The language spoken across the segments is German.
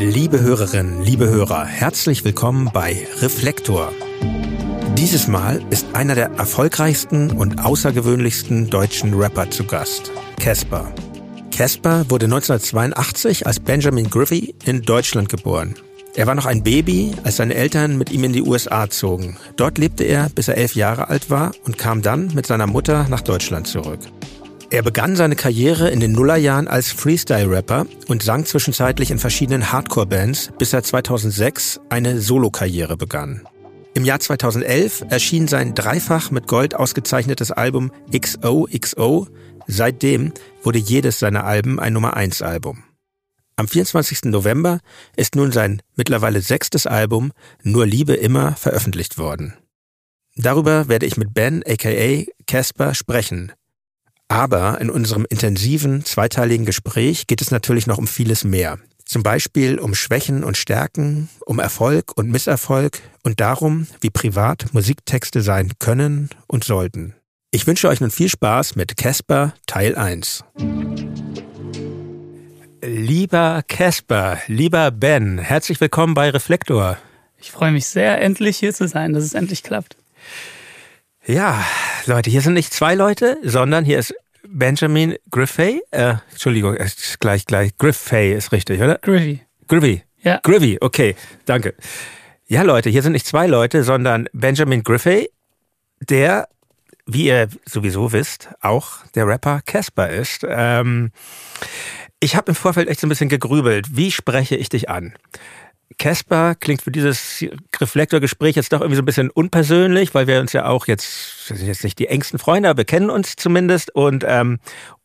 Liebe Hörerinnen, liebe Hörer, herzlich willkommen bei Reflektor. Dieses Mal ist einer der erfolgreichsten und außergewöhnlichsten deutschen Rapper zu Gast, Casper. Casper wurde 1982 als Benjamin Griffey in Deutschland geboren. Er war noch ein Baby, als seine Eltern mit ihm in die USA zogen. Dort lebte er, bis er elf Jahre alt war und kam dann mit seiner Mutter nach Deutschland zurück. Er begann seine Karriere in den Nullerjahren als Freestyle-Rapper und sang zwischenzeitlich in verschiedenen Hardcore-Bands, bis er 2006 eine Solokarriere begann. Im Jahr 2011 erschien sein dreifach mit Gold ausgezeichnetes Album XOXO. Seitdem wurde jedes seiner Alben ein Nummer 1 Album. Am 24. November ist nun sein mittlerweile sechstes Album Nur Liebe immer veröffentlicht worden. Darüber werde ich mit Ben aka Casper sprechen, aber in unserem intensiven zweiteiligen Gespräch geht es natürlich noch um vieles mehr. Zum Beispiel um Schwächen und Stärken, um Erfolg und Misserfolg und darum, wie privat Musiktexte sein können und sollten. Ich wünsche euch nun viel Spaß mit Casper Teil 1. Lieber Casper, lieber Ben, herzlich willkommen bei Reflektor. Ich freue mich sehr, endlich hier zu sein, dass es endlich klappt. Ja, Leute, hier sind nicht zwei Leute, sondern hier ist Benjamin Griffey. Äh, Entschuldigung, gleich, gleich. Griffey ist richtig, oder? Griffey. Griffey. Ja. Griffey, okay, danke. Ja, Leute, hier sind nicht zwei Leute, sondern Benjamin Griffey, der, wie ihr sowieso wisst, auch der Rapper Casper ist. Ähm, ich habe im Vorfeld echt so ein bisschen gegrübelt. Wie spreche ich dich an? Casper klingt für dieses Reflektorgespräch jetzt doch irgendwie so ein bisschen unpersönlich, weil wir uns ja auch jetzt, sind jetzt nicht die engsten Freunde, aber wir kennen uns zumindest. Und, ähm,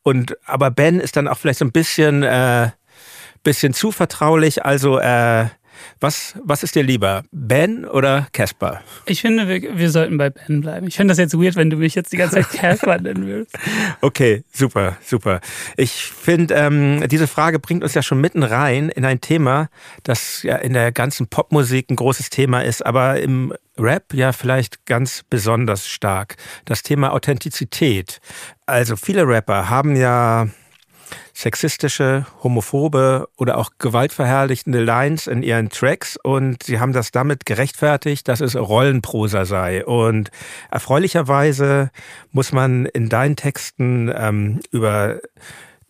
und aber Ben ist dann auch vielleicht so ein bisschen, äh, bisschen zu vertraulich. Also äh, was, was ist dir lieber, Ben oder Casper? Ich finde, wir, wir sollten bei Ben bleiben. Ich finde das jetzt weird, wenn du mich jetzt die ganze Zeit Casper nennen würdest. Okay, super, super. Ich finde, ähm, diese Frage bringt uns ja schon mitten rein in ein Thema, das ja in der ganzen Popmusik ein großes Thema ist, aber im Rap ja vielleicht ganz besonders stark. Das Thema Authentizität. Also viele Rapper haben ja sexistische, homophobe oder auch gewaltverherrlichende Lines in ihren Tracks und sie haben das damit gerechtfertigt, dass es Rollenprosa sei. Und erfreulicherweise muss man in deinen Texten ähm, über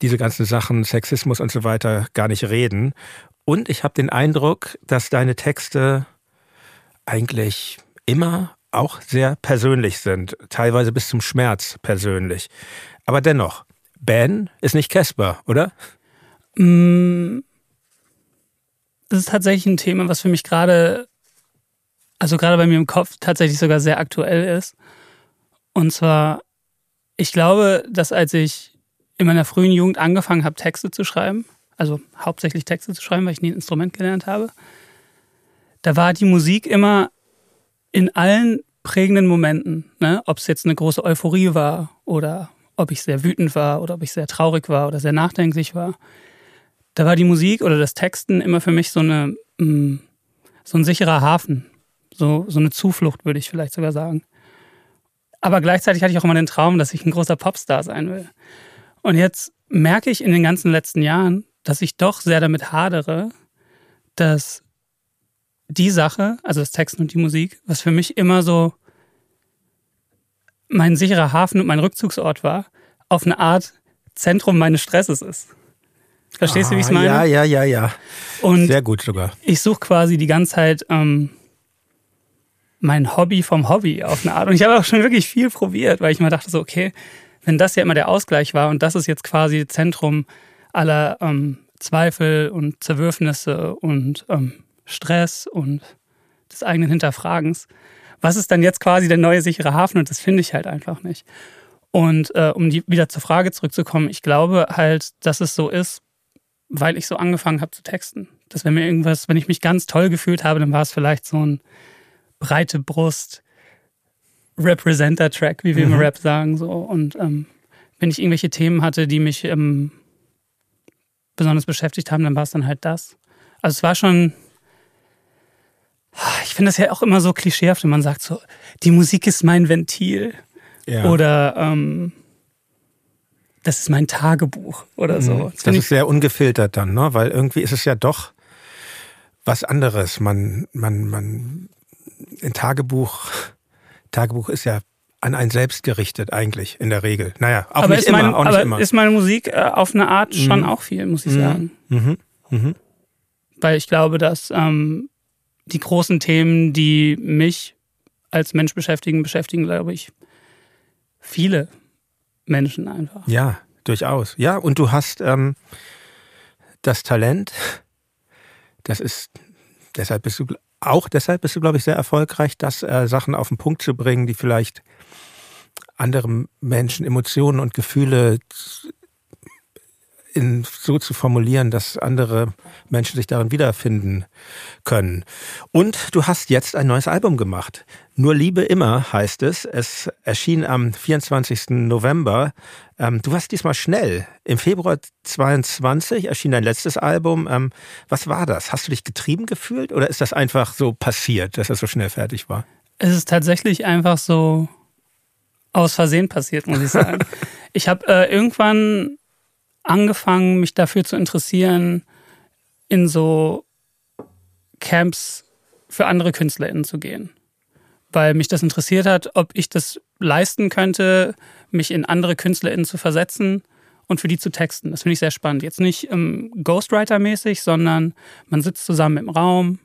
diese ganzen Sachen, Sexismus und so weiter gar nicht reden. Und ich habe den Eindruck, dass deine Texte eigentlich immer auch sehr persönlich sind, teilweise bis zum Schmerz persönlich. Aber dennoch, Ben ist nicht Casper, oder? Mm, das ist tatsächlich ein Thema, was für mich gerade, also gerade bei mir im Kopf tatsächlich sogar sehr aktuell ist. Und zwar, ich glaube, dass als ich in meiner frühen Jugend angefangen habe, Texte zu schreiben, also hauptsächlich Texte zu schreiben, weil ich nie ein Instrument gelernt habe, da war die Musik immer in allen prägenden Momenten, ne? ob es jetzt eine große Euphorie war oder ob ich sehr wütend war oder ob ich sehr traurig war oder sehr nachdenklich war. Da war die Musik oder das Texten immer für mich so eine mm, so ein sicherer Hafen, so so eine Zuflucht würde ich vielleicht sogar sagen. Aber gleichzeitig hatte ich auch immer den Traum, dass ich ein großer Popstar sein will. Und jetzt merke ich in den ganzen letzten Jahren, dass ich doch sehr damit hadere, dass die Sache, also das Texten und die Musik, was für mich immer so mein sicherer Hafen und mein Rückzugsort war, auf eine Art Zentrum meines Stresses ist. Verstehst ah, du, wie ich es ah, meine? Ja, ja, ja, ja. Und Sehr gut sogar. Ich suche quasi die ganze Zeit ähm, mein Hobby vom Hobby auf eine Art. Und ich habe auch schon wirklich viel probiert, weil ich mir dachte so, okay, wenn das ja immer der Ausgleich war und das ist jetzt quasi Zentrum aller ähm, Zweifel und Zerwürfnisse und ähm, Stress und des eigenen Hinterfragens, was ist dann jetzt quasi der neue sichere Hafen? Und das finde ich halt einfach nicht. Und äh, um die, wieder zur Frage zurückzukommen, ich glaube halt, dass es so ist, weil ich so angefangen habe zu texten. Dass wenn mir irgendwas, wenn ich mich ganz toll gefühlt habe, dann war es vielleicht so ein breite Brust Representer-Track, wie wir mhm. im Rap sagen. So. Und ähm, wenn ich irgendwelche Themen hatte, die mich ähm, besonders beschäftigt haben, dann war es dann halt das. Also es war schon ich finde das ja auch immer so klischeehaft, wenn man sagt so, die Musik ist mein Ventil. Ja. Oder ähm, das ist mein Tagebuch oder so. Mhm. Das, das ist sehr ungefiltert dann, ne? Weil irgendwie ist es ja doch was anderes. Man, man, man, ein Tagebuch, Tagebuch ist ja an einen selbst gerichtet eigentlich in der Regel. Naja, auch aber nicht immer, mein, auch nicht aber immer. ist meine Musik äh, auf eine Art schon Mhm. auch viel, muss ich Mhm. sagen. Mhm. Mhm. Weil ich glaube, dass ähm, die großen Themen, die mich als Mensch beschäftigen, beschäftigen, glaube ich, viele Menschen einfach. Ja, durchaus. Ja, und du hast ähm, das Talent, das ist, deshalb bist du, auch deshalb bist du, glaube ich, sehr erfolgreich, das äh, Sachen auf den Punkt zu bringen, die vielleicht andere Menschen Emotionen und Gefühle in, so zu formulieren, dass andere Menschen sich darin wiederfinden können. Und du hast jetzt ein neues Album gemacht. Nur Liebe immer heißt es. Es erschien am 24. November. Ähm, du warst diesmal schnell. Im Februar 22 erschien dein letztes Album. Ähm, was war das? Hast du dich getrieben gefühlt oder ist das einfach so passiert, dass es so schnell fertig war? Es ist tatsächlich einfach so aus Versehen passiert, muss ich sagen. ich habe äh, irgendwann angefangen, mich dafür zu interessieren, in so Camps für andere KünstlerInnen zu gehen. Weil mich das interessiert hat, ob ich das leisten könnte, mich in andere KünstlerInnen zu versetzen und für die zu texten. Das finde ich sehr spannend. Jetzt nicht ähm, Ghostwriter-mäßig, sondern man sitzt zusammen im Raum.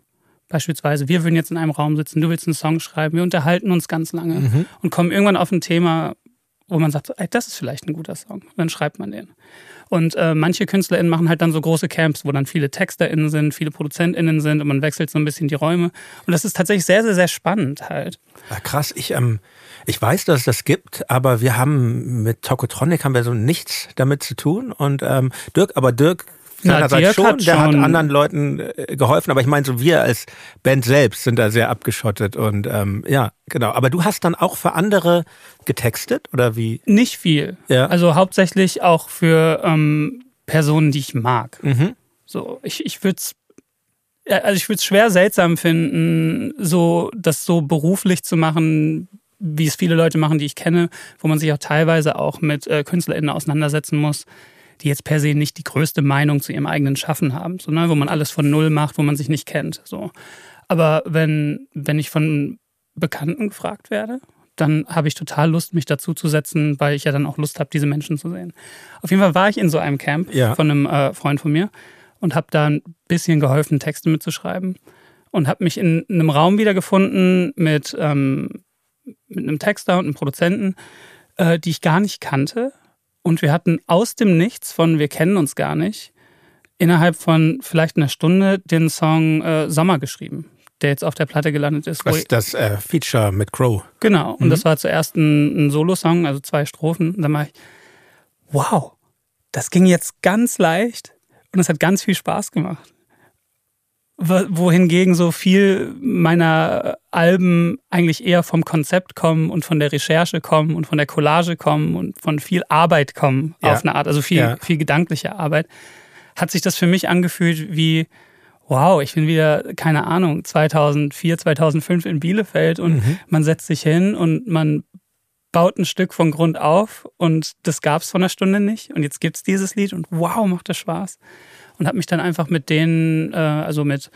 Beispielsweise, wir würden jetzt in einem Raum sitzen, du willst einen Song schreiben, wir unterhalten uns ganz lange und kommen irgendwann auf ein Thema, wo man sagt, ey, das ist vielleicht ein guter Song. Und dann schreibt man den. Und äh, manche KünstlerInnen machen halt dann so große Camps, wo dann viele TexterInnen sind, viele ProduzentInnen sind und man wechselt so ein bisschen die Räume. Und das ist tatsächlich sehr, sehr, sehr spannend halt. Ja, krass, ich, ähm, ich weiß, dass es das gibt, aber wir haben mit Tokotronic haben wir so nichts damit zu tun. Und ähm, Dirk, aber Dirk seinerseits schon, hat der hat anderen Leuten äh, geholfen, aber ich meine, so wir als Band selbst sind da sehr abgeschottet und ähm, ja, genau. Aber du hast dann auch für andere getextet oder wie? Nicht viel. Ja. Also hauptsächlich auch für ähm, Personen, die ich mag. Mhm. So, ich, ich würde es also ich würde es schwer seltsam finden, so das so beruflich zu machen, wie es viele Leute machen, die ich kenne, wo man sich auch teilweise auch mit äh, KünstlerInnen auseinandersetzen muss, die jetzt per se nicht die größte Meinung zu ihrem eigenen Schaffen haben, so, ne, wo man alles von Null macht, wo man sich nicht kennt. So. Aber wenn, wenn ich von Bekannten gefragt werde, dann habe ich total Lust, mich dazu zu setzen, weil ich ja dann auch Lust habe, diese Menschen zu sehen. Auf jeden Fall war ich in so einem Camp Ja. von einem äh, Freund von mir und habe da ein bisschen geholfen, Texte mitzuschreiben und habe mich in einem Raum wiedergefunden mit, ähm, mit einem Texter und einem Produzenten, äh, die ich gar nicht kannte. Und wir hatten aus dem Nichts von Wir kennen uns gar nicht innerhalb von vielleicht einer Stunde den Song äh, Sommer geschrieben, der jetzt auf der Platte gelandet ist. Das, das äh, Feature mit Crow. Genau, und Mhm. das war zuerst ein, ein Solo-Song, also zwei Strophen. Und dann war ich, wow, das ging jetzt ganz leicht und es hat ganz viel Spaß gemacht. Wo- Wohingegen so viel meiner Alben eigentlich eher vom Konzept kommen und von der Recherche kommen und von der Collage kommen und von viel Arbeit kommen Ja. auf eine Art, also viel, Ja. viel gedankliche Arbeit, hat sich das für mich angefühlt wie, wow, ich bin wieder, keine Ahnung, 2004, 2005 in Bielefeld und Mhm. man setzt sich hin und man baut ein Stück von Grund auf und das gab es vor einer Stunde nicht und jetzt gibt's dieses Lied und wow, macht das Spaß. Und habe mich dann einfach mit denen, äh, also mit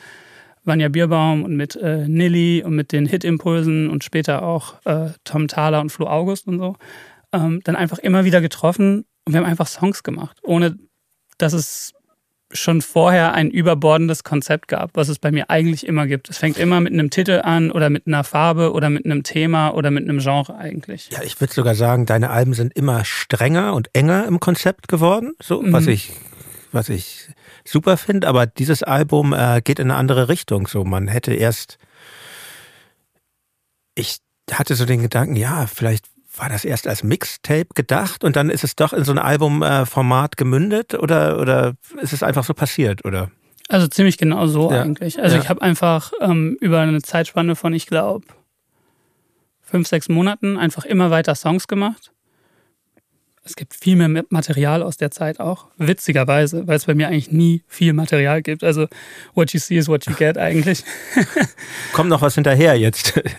Vanja Bierbaum und mit äh, Nilly und mit den Hit-Impulsen und später auch äh, Tom Thaler und Flo August und so, ähm, dann einfach immer wieder getroffen und wir haben einfach Songs gemacht, ohne dass es schon vorher ein überbordendes Konzept gab, was es bei mir eigentlich immer gibt. Es fängt immer mit einem Titel an oder mit einer Farbe oder mit einem Thema oder mit einem Genre eigentlich. Ja, ich würde sogar sagen, deine Alben sind immer strenger und enger im Konzept geworden, so was Mhm. ich was ich super finde, aber dieses Album äh, geht in eine andere Richtung. So, man hätte erst, ich hatte so den Gedanken, ja, vielleicht war das erst als Mixtape gedacht und dann ist es doch in so ein Albumformat gemündet oder oder ist es einfach so passiert oder? Also ziemlich genau so Ja. eigentlich. Also Ja. ich habe einfach ähm, über eine Zeitspanne von, ich glaube, fünf, sechs Monaten einfach immer weiter Songs gemacht. Es gibt viel mehr Material aus der Zeit auch. Witzigerweise, weil es bei mir eigentlich nie viel Material gibt. Also what you see is what you get eigentlich. Kommt noch was hinterher jetzt?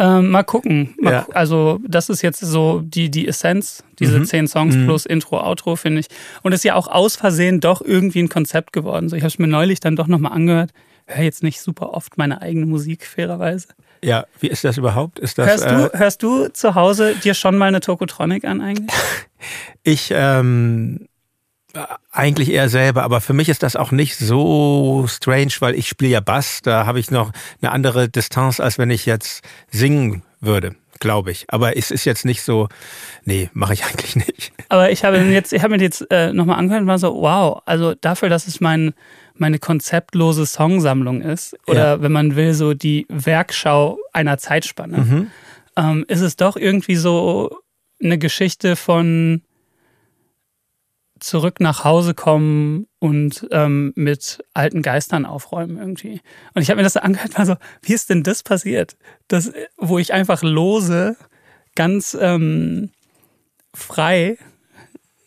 Ähm, mal gucken. Mal Ja. gu also, das ist jetzt so die, die Essenz, diese Mhm. zehn Songs Mhm. plus Intro, Outro, finde ich. Und ist ja auch aus Versehen doch irgendwie ein Konzept geworden. So, ich habe es mir neulich dann doch nochmal angehört. höre jetzt nicht super oft meine eigene Musik, fairerweise. Ja, wie ist das überhaupt? Ist das, hörst, du, äh, hörst du zu Hause dir schon mal eine Tokotronic an eigentlich? ich ähm, eigentlich eher selber, aber für mich ist das auch nicht so strange, weil ich spiele ja Bass, da habe ich noch eine andere Distanz, als wenn ich jetzt singen würde glaube ich. Aber es ist jetzt nicht so, nee, mache ich eigentlich nicht. Aber ich habe jetzt, ich habe mir jetzt äh, nochmal angehört und war so, wow, also dafür, dass es mein, meine konzeptlose Songsammlung ist, oder ja. wenn man will, so die Werkschau einer Zeitspanne, mhm. ähm, ist es doch irgendwie so eine Geschichte von zurück nach Hause kommen und ähm, mit alten Geistern aufräumen irgendwie. Und ich habe mir das so angehört, war so, wie ist denn das passiert? Das, wo ich einfach lose, ganz ähm, frei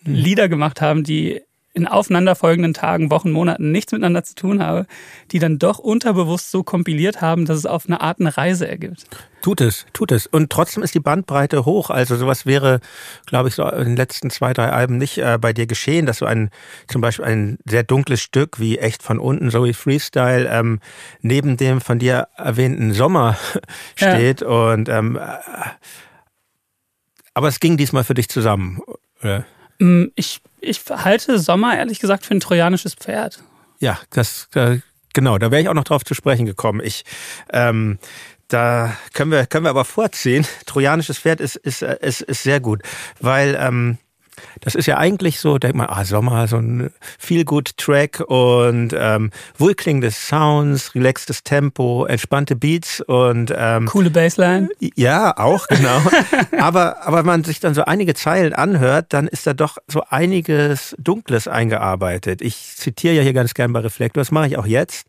hm. Lieder gemacht haben, die in aufeinanderfolgenden Tagen, Wochen, Monaten nichts miteinander zu tun habe, die dann doch unterbewusst so kompiliert haben, dass es auf eine Art eine Reise ergibt. Tut es, tut es. Und trotzdem ist die Bandbreite hoch. Also sowas wäre, glaube ich, so in den letzten zwei, drei Alben nicht äh, bei dir geschehen, dass so ein zum Beispiel ein sehr dunkles Stück wie Echt von unten, so wie Freestyle, ähm, neben dem von dir erwähnten Sommer steht. Ja. Und ähm, äh, aber es ging diesmal für dich zusammen, oder? Mm, ich, ich halte Sommer ehrlich gesagt für ein trojanisches Pferd. Ja, das äh, genau, da wäre ich auch noch drauf zu sprechen gekommen. Ich ähm, da können wir können wir aber vorziehen. Trojanisches Pferd ist ist äh, ist, ist sehr gut, weil ähm, das ist ja eigentlich so, denkt man, ah, Sommer, so ein Feel-Good-Track und ähm, wohlklingende Sounds, relaxtes Tempo, entspannte Beats und ähm, coole Bassline. Ja, auch, genau. aber, aber wenn man sich dann so einige Zeilen anhört, dann ist da doch so einiges Dunkles eingearbeitet. Ich zitiere ja hier ganz gern bei Reflektor, das mache ich auch jetzt.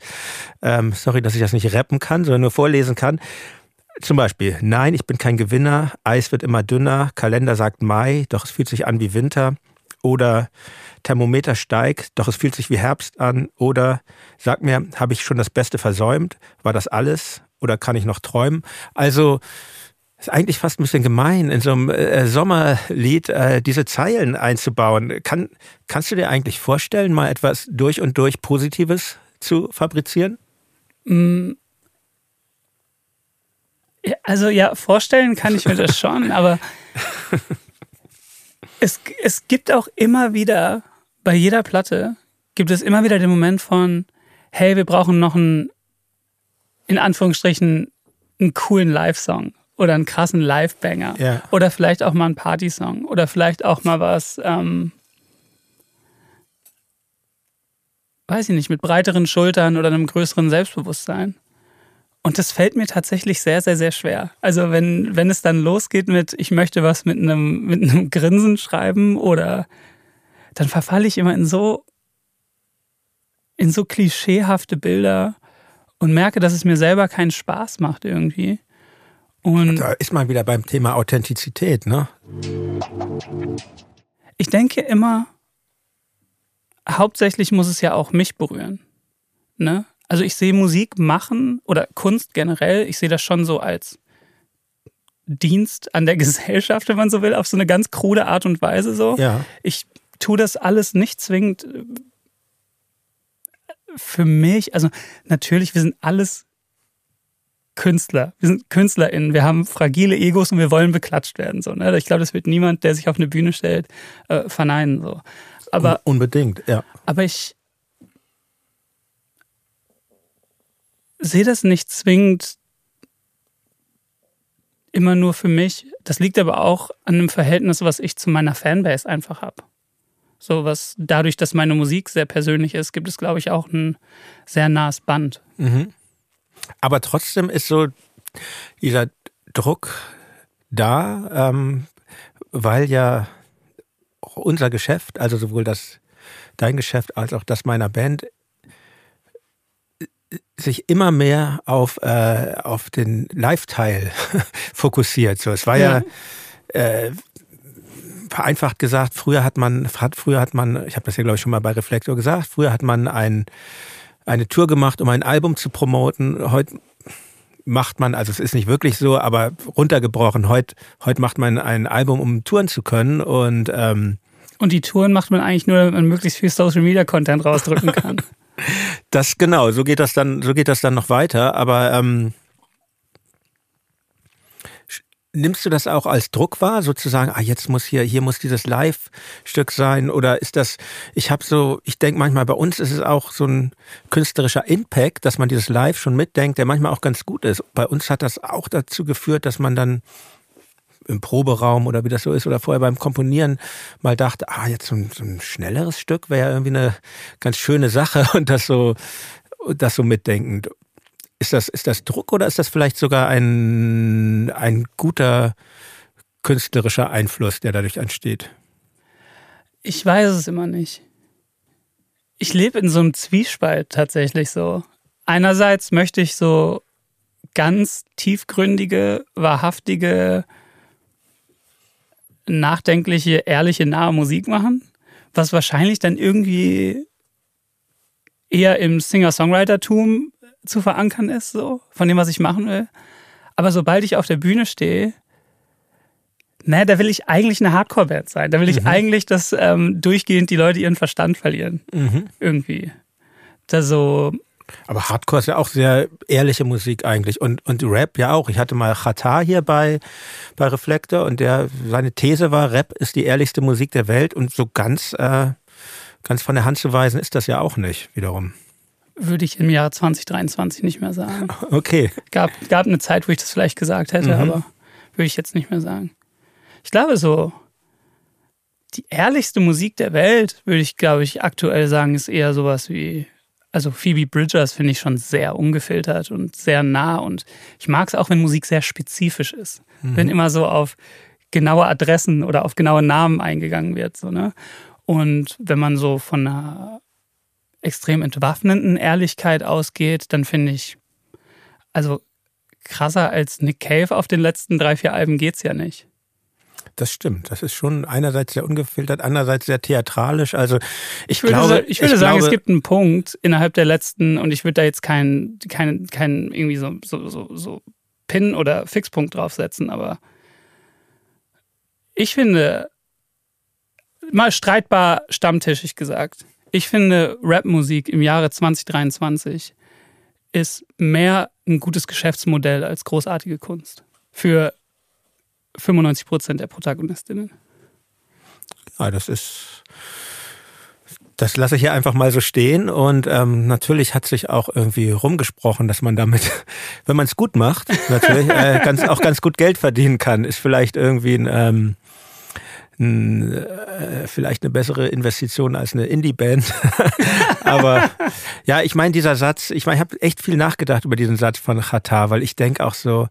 Ähm, sorry, dass ich das nicht rappen kann, sondern nur vorlesen kann. Zum Beispiel, nein, ich bin kein Gewinner, Eis wird immer dünner, Kalender sagt Mai, doch es fühlt sich an wie Winter. Oder Thermometer steigt, doch es fühlt sich wie Herbst an. Oder sag mir, habe ich schon das Beste versäumt? War das alles? Oder kann ich noch träumen? Also, ist eigentlich fast ein bisschen gemein, in so einem äh, Sommerlied äh, diese Zeilen einzubauen. Kann, kannst du dir eigentlich vorstellen, mal etwas durch und durch Positives zu fabrizieren? Mm, also ja, vorstellen kann ich mir das schon, aber es, es gibt auch immer wieder, bei jeder Platte, gibt es immer wieder den Moment von, hey, wir brauchen noch einen, in Anführungsstrichen, einen coolen Live-Song oder einen krassen Live-Banger ja. oder vielleicht auch mal einen Party-Song oder vielleicht auch mal was, ähm, weiß ich nicht, mit breiteren Schultern oder einem größeren Selbstbewusstsein. Und das fällt mir tatsächlich sehr, sehr, sehr schwer. Also wenn, wenn es dann losgeht mit, ich möchte was mit einem, mit einem Grinsen schreiben oder dann verfalle ich immer in so, in so klischeehafte Bilder und merke, dass es mir selber keinen Spaß macht irgendwie. Und da ist man wieder beim Thema Authentizität, ne? Ich denke immer, hauptsächlich muss es ja auch mich berühren. Ne? Also ich sehe Musik machen oder Kunst generell, ich sehe das schon so als Dienst an der Gesellschaft, wenn man so will, auf so eine ganz krude Art und Weise so. Ja. Ich tue das alles nicht zwingend äh, für mich. Also natürlich, wir sind alles Künstler. Wir sind KünstlerInnen. Wir haben fragile Egos und wir wollen beklatscht werden. So, ne? Ich glaube, das wird niemand, der sich auf eine Bühne stellt, äh, verneinen. So. Aber, Unbedingt, ja. Aber ich, sehe das nicht zwingend immer nur für mich. Das liegt aber auch an einem Verhältnis, was ich zu meiner Fanbase einfach habe. So was dadurch, dass meine Musik sehr persönlich ist, gibt es, glaube ich, auch ein sehr nahes Band. Mhm. Aber trotzdem ist so dieser Druck da, ähm, weil ja unser Geschäft, also sowohl das dein Geschäft als auch das meiner Band sich immer mehr auf, äh, auf den Live-Teil fokussiert. So, es war ja, ja äh, vereinfacht gesagt, früher hat man, hat, früher hat man, ich habe das ja glaube ich schon mal bei Reflektor gesagt, früher hat man ein, eine Tour gemacht, um ein Album zu promoten. Heute macht man, also es ist nicht wirklich so, aber runtergebrochen, heute, heute macht man ein Album, um touren zu können und ähm, und die Touren macht man eigentlich nur, damit man möglichst viel Social Media Content rausdrücken kann. Das genau, so geht das dann, so geht das dann noch weiter. Aber ähm, nimmst du das auch als Druck wahr, sozusagen, ah, jetzt muss hier, hier muss dieses Live-Stück sein? Oder ist das, ich habe so, ich denke manchmal, bei uns ist es auch so ein künstlerischer Impact, dass man dieses Live schon mitdenkt, der manchmal auch ganz gut ist. Bei uns hat das auch dazu geführt, dass man dann im Proberaum oder wie das so ist oder vorher beim Komponieren mal dachte, ah, jetzt so ein, so ein schnelleres Stück wäre ja irgendwie eine ganz schöne Sache und das so, das so mitdenkend. Ist das, ist das Druck oder ist das vielleicht sogar ein, ein guter künstlerischer Einfluss, der dadurch entsteht? Ich weiß es immer nicht. Ich lebe in so einem Zwiespalt tatsächlich so. Einerseits möchte ich so ganz tiefgründige, wahrhaftige, nachdenkliche, ehrliche, nahe Musik machen, was wahrscheinlich dann irgendwie eher im Singer-Songwriter-Tum zu verankern ist, so, von dem, was ich machen will. Aber sobald ich auf der Bühne stehe, naja, da will ich eigentlich eine Hardcore-Band sein. Da will ich mhm. eigentlich, dass ähm, durchgehend die Leute ihren Verstand verlieren. Mhm. Irgendwie. Da so. Aber Hardcore ist ja auch sehr ehrliche Musik eigentlich. Und, und Rap ja auch. Ich hatte mal Khatar hier bei, bei Reflektor und der, seine These war, Rap ist die ehrlichste Musik der Welt und so ganz, äh, ganz von der Hand zu weisen ist das ja auch nicht, wiederum würde ich im Jahr 2023 nicht mehr sagen. Okay. Gab, gab eine Zeit, wo ich das vielleicht gesagt hätte, mhm. aber würde ich jetzt nicht mehr sagen. Ich glaube so, die ehrlichste Musik der Welt, würde ich, glaube ich, aktuell sagen, ist eher sowas wie, also Phoebe Bridgers finde ich schon sehr ungefiltert und sehr nah und ich mag es auch, wenn Musik sehr spezifisch ist. Mhm. Wenn immer so auf genaue Adressen oder auf genaue Namen eingegangen wird, so, ne? Und wenn man so von einer extrem entwaffnenden Ehrlichkeit ausgeht, dann finde ich, also krasser als Nick Cave auf den letzten drei, vier Alben geht's ja nicht. Das stimmt. Das ist schon einerseits sehr ungefiltert, andererseits sehr theatralisch. Also ich, würde, glaube, ich würde ich sagen, glaube, es gibt einen Punkt innerhalb der letzten und ich würde da jetzt keinen, keinen, keinen irgendwie so, so, so, so Pin oder Fixpunkt draufsetzen, aber ich finde mal streitbar stammtischig gesagt. Ich finde, Rapmusik im Jahre 2023 ist mehr ein gutes Geschäftsmodell als großartige Kunst. Für 95 Prozent der Protagonistinnen. Ja, das ist. Das lasse ich hier einfach mal so stehen. Und ähm, natürlich hat sich auch irgendwie rumgesprochen, dass man damit, wenn man es gut macht, natürlich äh, ganz, auch ganz gut Geld verdienen kann. Ist vielleicht irgendwie ein. Ähm, äh, vielleicht eine bessere Investition als eine Indie-Band. Aber ja, ich meine, dieser Satz, ich meine, ich habe echt viel nachgedacht über diesen Satz von Khatar, weil ich denke auch so,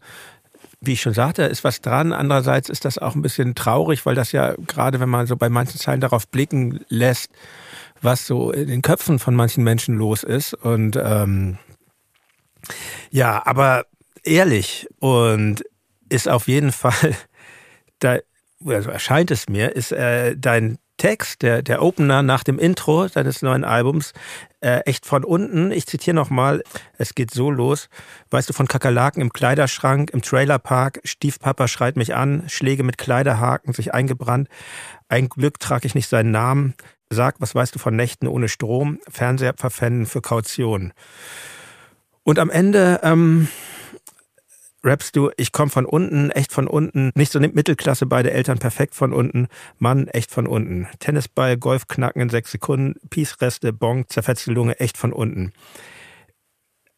wie ich schon sagte, ist was dran. Andererseits ist das auch ein bisschen traurig, weil das ja gerade, wenn man so bei manchen Zeilen darauf blicken lässt, was so in den Köpfen von manchen Menschen los ist. Und ähm, ja, aber ehrlich und ist auf jeden Fall, da also erscheint es mir, ist äh, dein Text, der, der Opener nach dem Intro deines neuen Albums, äh, echt von unten. Ich zitiere nochmal, es geht so los. Weißt du, von Kakerlaken im Kleiderschrank, im Trailerpark, Stiefpapa schreit mich an, Schläge mit Kleiderhaken, sich eingebrannt. Ein Glück trage ich nicht seinen Namen. Sag, was weißt du von Nächten ohne Strom? Fernseher verpfänden für Kaution. Und am Ende ähm, rappst du, ich komme von unten, echt von unten, nicht so eine Mittelklasse, beide Eltern perfekt von unten, Mann, echt von unten. Tennisball, Golf knacken in sechs Sekunden, Peace-Reste, Bonk, zerfetzte Lunge, echt von unten.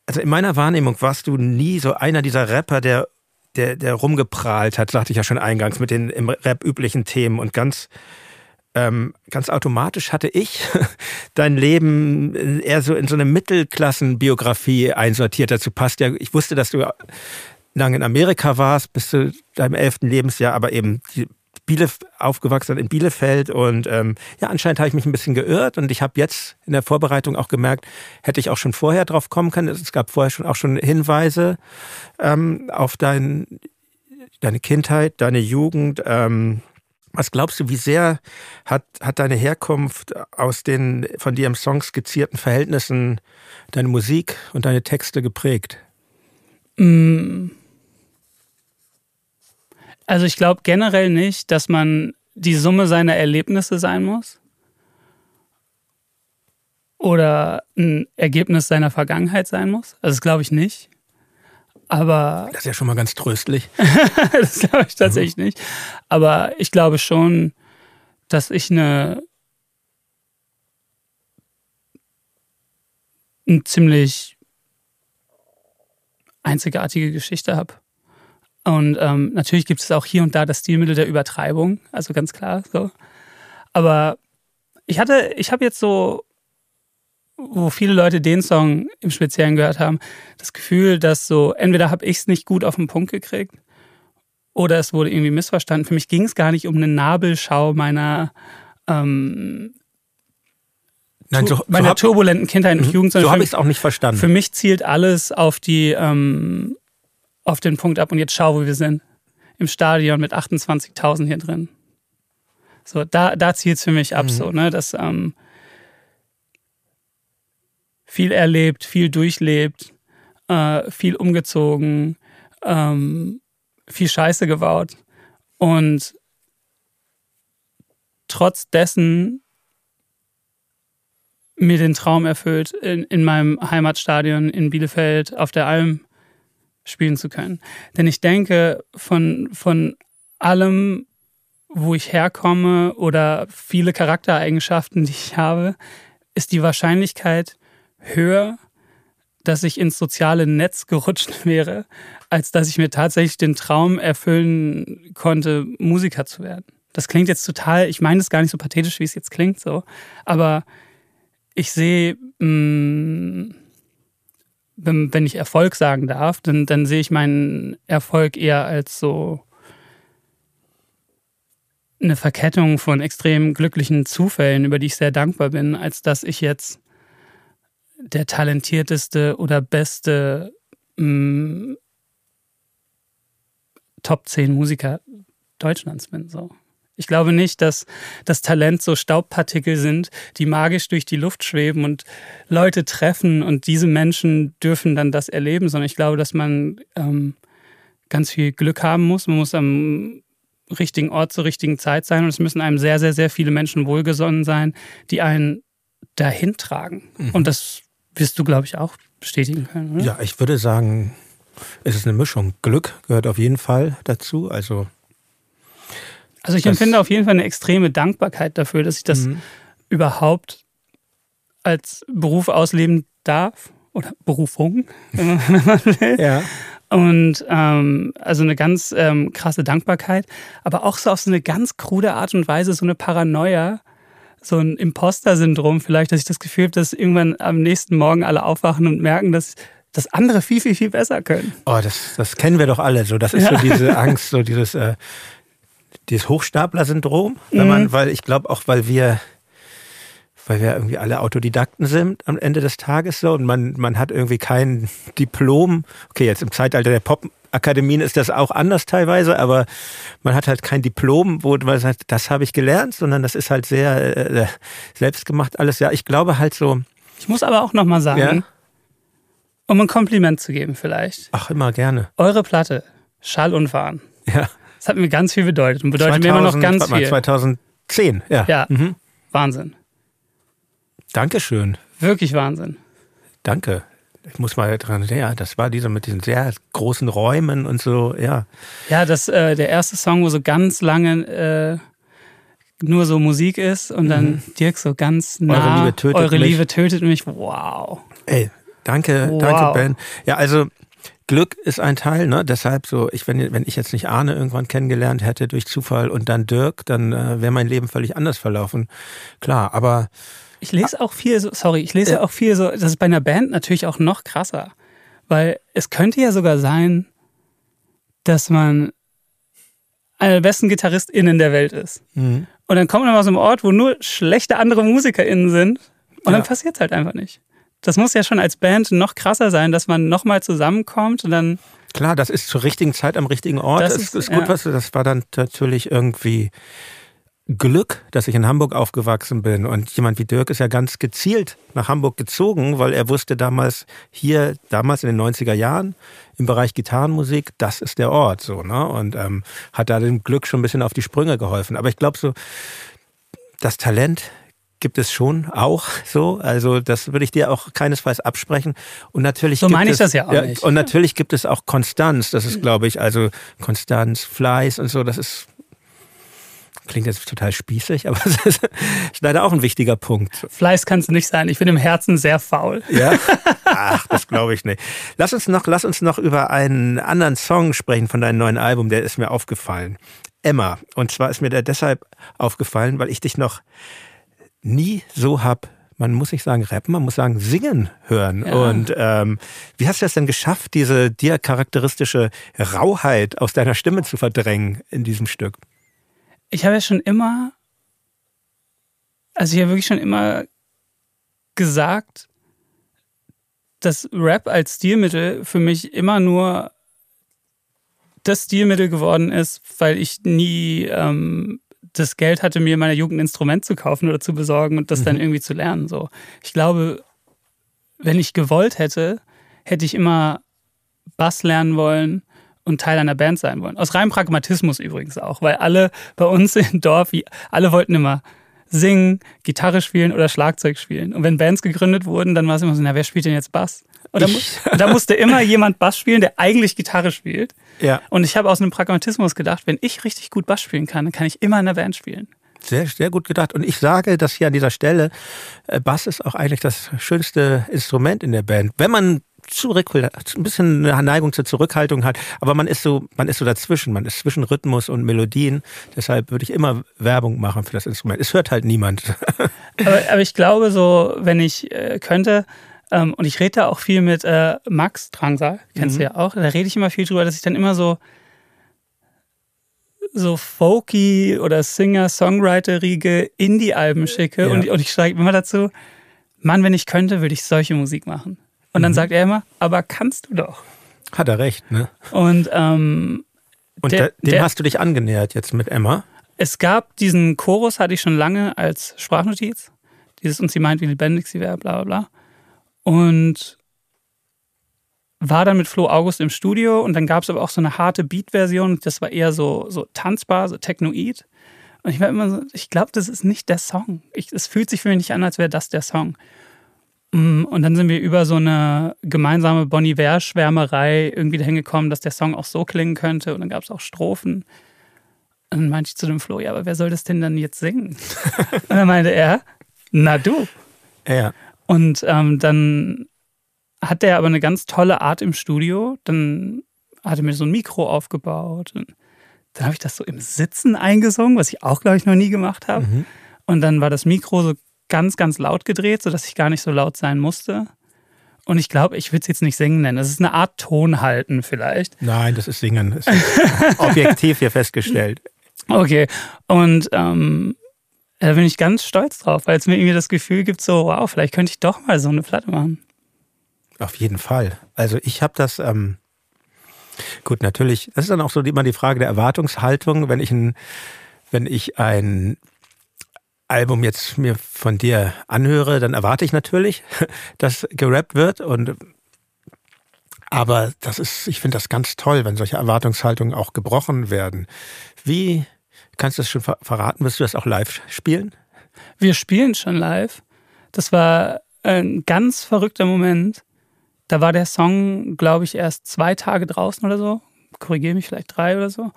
Also in meiner Wahrnehmung warst du nie so einer dieser Rapper, der, der, der rumgeprahlt hat, sagte ich ja schon eingangs, mit den im Rap üblichen Themen und ganz, ähm, ganz automatisch hatte ich dein Leben eher so in so eine Mittelklassenbiografie einsortiert. Dazu passt ja, ich wusste, dass du lange in Amerika warst, bis zu deinem elften Lebensjahr, aber eben Bielef aufgewachsen in Bielefeld und ähm, ja, anscheinend habe ich mich ein bisschen geirrt und ich habe jetzt in der Vorbereitung auch gemerkt, hätte ich auch schon vorher drauf kommen können. Es gab vorher schon auch schon Hinweise ähm, auf dein, deine Kindheit, deine Jugend. Ähm, was glaubst du, wie sehr hat, hat deine Herkunft aus den von dir im Song skizzierten Verhältnissen deine Musik und deine Texte geprägt? Mm. Also ich glaube generell nicht, dass man die Summe seiner Erlebnisse sein muss. oder ein Ergebnis seiner Vergangenheit sein muss. Also das glaube ich nicht. Aber. Das ist ja schon mal ganz tröstlich. das glaube ich tatsächlich mhm. nicht. Aber ich glaube schon, dass ich eine, eine ziemlich einzigartige Geschichte habe. Und ähm, natürlich gibt es auch hier und da das Stilmittel der Übertreibung, also ganz klar so. Aber ich hatte, ich habe jetzt so wo viele Leute den Song im Speziellen gehört haben, das Gefühl, dass so, entweder habe ich es nicht gut auf den Punkt gekriegt oder es wurde irgendwie missverstanden. Für mich ging es gar nicht um eine Nabelschau meiner, ähm, Nein, so, meiner so turbulenten Kindheit und mhm. Jugend. So habe ich es auch nicht verstanden. Für mich zielt alles auf die, ähm, auf den Punkt ab und jetzt schau, wo wir sind. Im Stadion mit 28.000 hier drin. So, da, da zielt es für mich ab, mhm. so, ne, dass, ähm, viel erlebt, viel durchlebt, äh, viel umgezogen, ähm, viel Scheiße gebaut. Und trotz dessen mir den Traum erfüllt, in, in meinem Heimatstadion in Bielefeld auf der Alm spielen zu können. Denn ich denke, von, von allem, wo ich herkomme oder viele Charaktereigenschaften, die ich habe, ist die Wahrscheinlichkeit höher, dass ich ins soziale Netz gerutscht wäre, als dass ich mir tatsächlich den Traum erfüllen konnte, Musiker zu werden. Das klingt jetzt total, ich meine es gar nicht so pathetisch, wie es jetzt klingt, so. Aber ich sehe, mm, wenn, wenn ich Erfolg sagen darf, dann, dann sehe ich meinen Erfolg eher als so eine Verkettung von extrem glücklichen Zufällen, über die ich sehr dankbar bin, als dass ich jetzt der talentierteste oder beste mh, mm, Top 10 Musiker Deutschlands bin. So. Ich glaube nicht, dass das Talent so Staubpartikel sind, die magisch durch die Luft schweben und Leute treffen und diese Menschen dürfen dann das erleben, sondern ich glaube, dass man ähm, ganz viel Glück haben muss. Man muss am richtigen Ort zur richtigen Zeit sein und es müssen einem sehr, sehr, sehr viele Menschen wohlgesonnen sein, die einen dahin tragen. Mhm. Und das wirst du, glaube ich, auch bestätigen können, oder? Ja, ich würde sagen, es ist eine Mischung. Glück gehört auf jeden Fall dazu. Also, also ich empfinde auf jeden Fall eine extreme Dankbarkeit dafür, dass ich das mhm. überhaupt als Beruf ausleben darf oder Berufung, wenn man will. Ja. Und ähm, also eine ganz ähm, krasse Dankbarkeit, aber auch so auf so eine ganz krude Art und Weise, so eine Paranoia, so ein Imposter-Syndrom vielleicht, dass ich das Gefühl habe, dass irgendwann am nächsten Morgen alle aufwachen und merken, dass das andere viel, viel, viel besser können. Oh, das, das kennen wir doch alle. So, das ist ja. so diese Angst, so dieses, äh, dieses Hochstapler-Syndrom, wenn man, mhm. weil ich glaube auch, weil wir weil wir irgendwie alle Autodidakten sind am Ende des Tages so und man, man hat irgendwie kein Diplom. Okay, jetzt im Zeitalter der Pop-Akademien ist das auch anders teilweise, aber man hat halt kein Diplom, wo man sagt, das habe ich gelernt, sondern das ist halt sehr äh, selbstgemacht alles. Ja, ich glaube halt so. Ich muss aber auch nochmal sagen, ja? um ein Kompliment zu geben vielleicht. Ach, immer gerne. Eure Platte, Schall und Wahn. Ja. Das hat mir ganz viel bedeutet und bedeutet 2000, mir immer noch ganz viel. 2010, ja. Ja, mhm. Wahnsinn. Dankeschön. Wirklich Wahnsinn. Danke. Ich muss mal dran, ja, das war dieser mit diesen sehr großen Räumen und so, ja. Ja, das, äh, der erste Song, wo so ganz lange äh, nur so Musik ist und dann mhm. Dirk so ganz nah. Eure Liebe tötet Eure mich. Liebe tötet mich. Wow. Ey, danke, wow. danke, Ben. Ja, also Glück ist ein Teil, ne? Deshalb so, ich, wenn, wenn ich jetzt nicht Arne irgendwann kennengelernt hätte durch Zufall und dann Dirk, dann äh, wäre mein Leben völlig anders verlaufen. Klar, aber ich lese auch viel so, sorry, ich lese ja. auch viel so, das ist bei einer Band natürlich auch noch krasser. Weil es könnte ja sogar sein, dass man einer der besten GitarristInnen der Welt ist. Mhm. Und dann kommt man aus einem Ort, wo nur schlechte andere MusikerInnen sind. Und ja. dann passiert es halt einfach nicht. Das muss ja schon als Band noch krasser sein, dass man nochmal zusammenkommt und dann. Klar, das ist zur richtigen Zeit am richtigen Ort. Das, ist, ist, gut, ja. was du, das war dann natürlich irgendwie Glück, dass ich in Hamburg aufgewachsen bin. Und jemand wie Dirk ist ja ganz gezielt nach Hamburg gezogen, weil er wusste damals hier, damals in den 90er Jahren, im Bereich Gitarrenmusik, das ist der Ort, so, ne? Und ähm, hat da dem Glück schon ein bisschen auf die Sprünge geholfen. Aber ich glaube so, das Talent gibt es schon auch so. Also das würde ich dir auch keinesfalls absprechen. Und natürlich so meine ich das ja auch ja, nicht. Und natürlich gibt es auch Konstanz. Das ist, glaube ich, also Konstanz, Fleiß und so. Das ist Klingt jetzt total spießig, aber es ist leider auch ein wichtiger Punkt. Fleiß kannst du nicht sein. Ich bin im Herzen sehr faul. Ja? Ach, das glaube ich nicht. Lass uns, noch, lass uns noch über einen anderen Song sprechen von deinem neuen Album, der ist mir aufgefallen. Emma. Und zwar ist mir der deshalb aufgefallen, weil ich dich noch nie so hab man muss nicht sagen rappen, man muss sagen singen hören. Ja. Und ähm, wie hast du es denn geschafft, diese dir charakteristische Rauheit aus deiner Stimme zu verdrängen in diesem Stück? ich habe ja schon immer, also ich habe wirklich schon immer gesagt, dass Rap als Stilmittel für mich immer nur das Stilmittel geworden ist, weil ich nie ähm, das Geld hatte, mir in meiner Jugend ein Instrument zu kaufen oder zu besorgen und das mhm. dann irgendwie zu lernen. So, ich glaube, wenn ich gewollt hätte, hätte ich immer Bass lernen wollen und Teil einer Band sein wollen. Aus reinem Pragmatismus übrigens auch, weil alle bei uns im Dorf, alle wollten immer singen, Gitarre spielen oder Schlagzeug spielen. Und wenn Bands gegründet wurden, dann war es immer so, na, wer spielt denn jetzt Bass? Und da, und da musste immer jemand Bass spielen, der eigentlich Gitarre spielt. Ja. Und ich habe aus einem Pragmatismus gedacht, wenn ich richtig gut Bass spielen kann, dann kann ich immer in der Band spielen. Sehr, sehr gut gedacht. Und ich sage das hier an dieser Stelle, äh, Bass ist auch eigentlich das schönste Instrument in der Band. Wenn man zurück, ein bisschen eine Neigung zur Zurückhaltung hat, aber man ist so, man ist so dazwischen, man ist zwischen Rhythmus und Melodien. Deshalb würde ich immer Werbung machen für das Instrument. Es hört halt niemand. aber, aber ich glaube so, wenn ich äh, könnte, ähm, und ich rede da auch viel mit äh, Max Drangsal, kennst mhm. du ja auch, da rede ich immer viel drüber, dass ich dann immer so so folky oder Singer-Songwriterige Indie-Alben schicke ja. und, und ich schreibe immer dazu, Mann, wenn ich könnte, würde ich solche Musik machen. Und dann mhm. sagt er immer, aber kannst du doch. Hat er recht, ne? Und, ähm, Und der, dem der, hast du dich angenähert jetzt mit Emma? Es gab diesen Chorus, hatte ich schon lange als Sprachnotiz. Dieses und sie meint, wie lebendig sie wäre, bla bla bla. Und war dann mit Flo August im Studio und dann gab es aber auch so eine harte Beat-Version. Das war eher so, so tanzbar, so technoid. Und ich war immer so, ich glaube, das ist nicht der Song. es fühlt sich für mich nicht an, als wäre das der Song. Mm, und dann sind wir über so eine gemeinsame Bon Iver-Schwärmerei irgendwie dahin gekommen, dass der Song auch so klingen könnte. Und dann gab es auch Strophen. Und dann meinte ich zu dem Flo, ja, aber wer soll das denn dann jetzt singen? und dann meinte er, na du. Ja. Und ähm, dann hat der aber eine ganz tolle Art im Studio. Dann hat er mir so ein Mikro aufgebaut. Und dann habe ich das so im Sitzen eingesungen, was ich auch, glaube ich, noch nie gemacht habe. Mhm. Und dann war das Mikro so ganz, ganz laut gedreht, sodass ich gar nicht so laut sein musste. Und ich glaube, ich würde es jetzt nicht singen nennen. Das ist eine Art Ton halten vielleicht. Nein, das ist Singen. Das ist objektiv hier festgestellt. Okay. Und ähm, da bin ich ganz stolz drauf, weil es mir irgendwie das Gefühl gibt, so, wow, vielleicht könnte ich doch mal so eine Platte machen. Auf jeden Fall. Also ich habe das, ähm, gut, natürlich, das ist dann auch so immer die Frage der Erwartungshaltung. Wenn ich ein, wenn ich ein Album jetzt mir von dir anhöre, dann erwarte ich natürlich, dass gerappt wird und aber das ist, ich finde das ganz toll, wenn solche Erwartungshaltungen auch gebrochen werden. Wie kannst du das schon verraten? Wirst du das auch live spielen? Wir spielen schon live. Das war ein ganz verrückter Moment. Da war der Song, glaube ich, erst zwei Tage draußen oder so. Korrigiere mich, vielleicht drei oder so.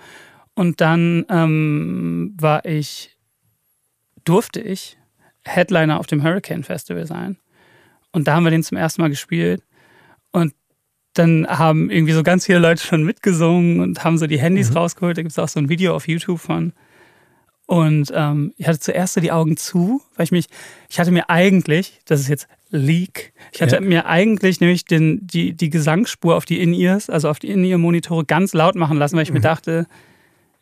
Und dann ähm, war ich durfte ich Headliner auf dem Hurricane Festival sein. Und da haben wir den zum ersten Mal gespielt. Und dann haben irgendwie so ganz viele Leute schon mitgesungen und haben so die Handys mhm. rausgeholt. Da gibt es auch so ein Video auf YouTube von. Und ähm, ich hatte zuerst so die Augen zu, weil ich mich, ich hatte mir eigentlich, das ist jetzt Leak, ich hatte ja. mir eigentlich nämlich den, die, die Gesangsspur auf die In-Ears, also auf die In-Ear-Monitore ganz laut machen lassen, weil ich mhm. mir dachte,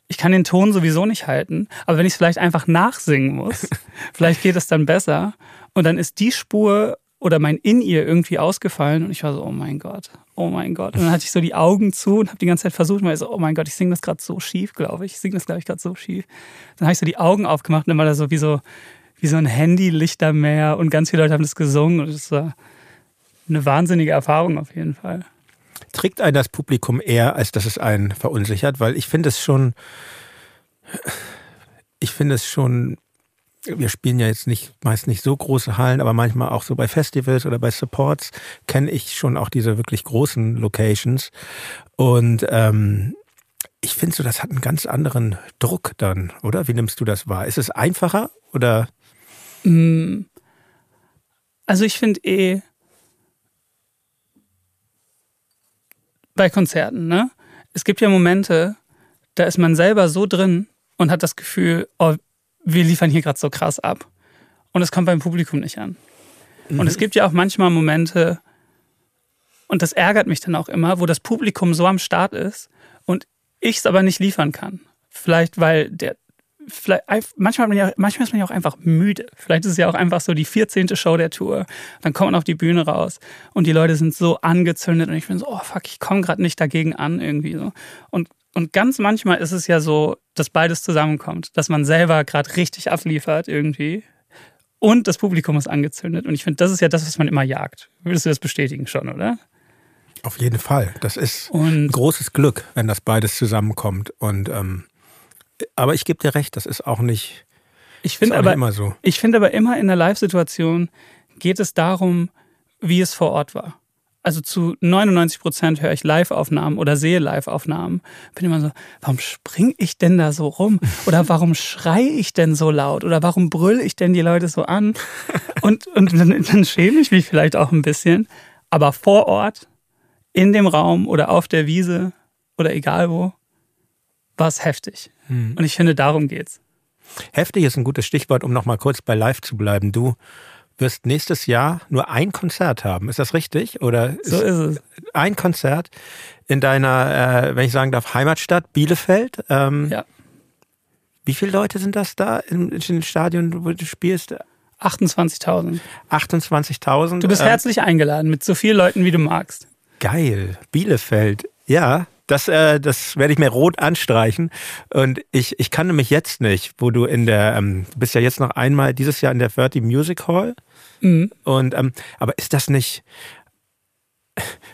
ich kann den Ton sowieso nicht halten, aber wenn ich es vielleicht einfach nachsingen muss, vielleicht geht es dann besser. Und dann ist die Spur oder mein In-Ear irgendwie ausgefallen und ich war so, oh mein Gott, oh mein Gott. Und dann hatte ich so die Augen zu und habe die ganze Zeit versucht, weil ich so, oh mein Gott, ich singe das gerade so schief, glaube ich. Ich singe das, glaube ich, gerade so schief. Dann habe ich so die Augen aufgemacht und dann war da so wie so, wie so ein Handy-Lichtermeer und ganz viele Leute haben das gesungen und es war eine wahnsinnige Erfahrung auf jeden Fall trägt einen das Publikum eher, als dass es einen verunsichert? Weil ich finde es schon, ich finde es schon wir spielen ja jetzt nicht meist nicht so große Hallen, aber manchmal auch so bei Festivals oder bei Supports kenne ich schon auch diese wirklich großen Locations. Und ähm, ich finde so, das hat einen ganz anderen Druck dann, oder? Wie nimmst du das wahr? Ist es einfacher oder? Mm. Also ich finde eh bei Konzerten, ne? Es gibt ja Momente, da ist man selber so drin und hat das Gefühl, oh, wir liefern hier gerade so krass ab. Und es kommt beim Publikum nicht an. Mhm. Und es gibt ja auch manchmal Momente, und das ärgert mich dann auch immer, wo das Publikum so am Start ist und ich es aber nicht liefern kann. Vielleicht, weil der, vielleicht, manchmal, man ja, manchmal ist man ja auch einfach müde. Vielleicht ist es ja auch einfach so die 14. Show der Tour. Dann kommt man auf die Bühne raus und die Leute sind so angezündet und ich bin so, oh fuck, ich komme gerade nicht dagegen an irgendwie so. Und und ganz manchmal ist es ja so, dass beides zusammenkommt, dass man selber gerade richtig abliefert irgendwie und das Publikum ist angezündet. Und ich finde, das ist ja das, was man immer jagt. Würdest du das bestätigen schon, oder? Auf jeden Fall. Das ist und, ein großes Glück, wenn das beides zusammenkommt. Und ähm, aber ich gebe dir recht, das ist auch nicht. Ich finde aber immer so. Ich finde aber immer in der Live-Situation geht es darum, wie es vor Ort war also zu 99 Prozent höre ich Live-Aufnahmen oder sehe Live-Aufnahmen. Bin immer so, warum spring ich denn da so rum? Oder warum schreie ich denn so laut? Oder warum brülle ich denn die Leute so an? Und, und dann, dann schäme ich mich vielleicht auch ein bisschen. Aber vor Ort, in dem Raum oder auf der Wiese oder egal wo, war es heftig. Hm. Und ich finde, darum geht's. Heftig ist ein gutes Stichwort, um nochmal kurz bei Live zu bleiben. Du wirst nächstes Jahr nur ein Konzert haben. Ist das richtig? Oder so ist, es. Ein Konzert in deiner, äh, wenn ich sagen darf, Heimatstadt Bielefeld. Ähm, ja. Wie viele Leute sind das da dem Stadion, wo du spielst? 28.000. 28.000. Du bist äh, herzlich eingeladen mit so vielen Leuten, wie du magst. Geil. Bielefeld. Ja, das, äh, das werde ich mir rot anstreichen. Und ich, ich kann nämlich jetzt nicht, wo du in der, ähm, du bist ja jetzt noch einmal dieses Jahr in der 30 Music Hall. Mhm. Und ähm, aber ist das nicht,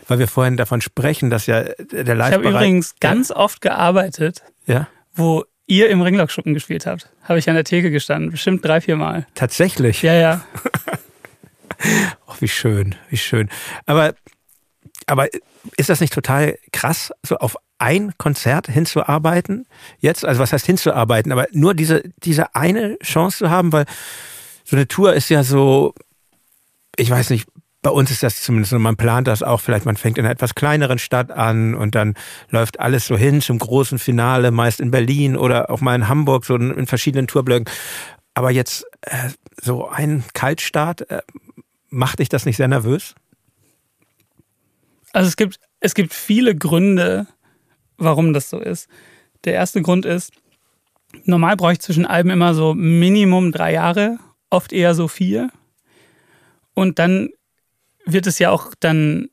weil wir vorhin davon sprechen, dass ja der live Ich habe übrigens ganz ja. oft gearbeitet, ja? wo ihr im Ringlockschuppen gespielt habt. Habe ich an der Theke gestanden, bestimmt drei, vier Mal. Tatsächlich? Ja, ja. Ach, wie schön, wie schön. Aber aber ist das nicht total krass, so auf ein Konzert hinzuarbeiten? Jetzt, also was heißt hinzuarbeiten, aber nur diese, diese eine Chance zu haben, weil so eine Tour ist ja so, ich weiß nicht, bei uns ist das zumindest so, man plant das auch, vielleicht man fängt in einer etwas kleineren Stadt an und dann läuft alles so hin zum großen Finale, meist in Berlin oder auch mal in Hamburg, so in verschiedenen Tourblöcken. Aber jetzt äh, so ein Kaltstart, äh, macht dich das nicht sehr nervös? Also es gibt, es gibt viele Gründe, warum das so ist. Der erste Grund ist, normal brauche ich zwischen Alben immer so Minimum drei Jahre, oft eher so vier. Und dann wird es ja auch dann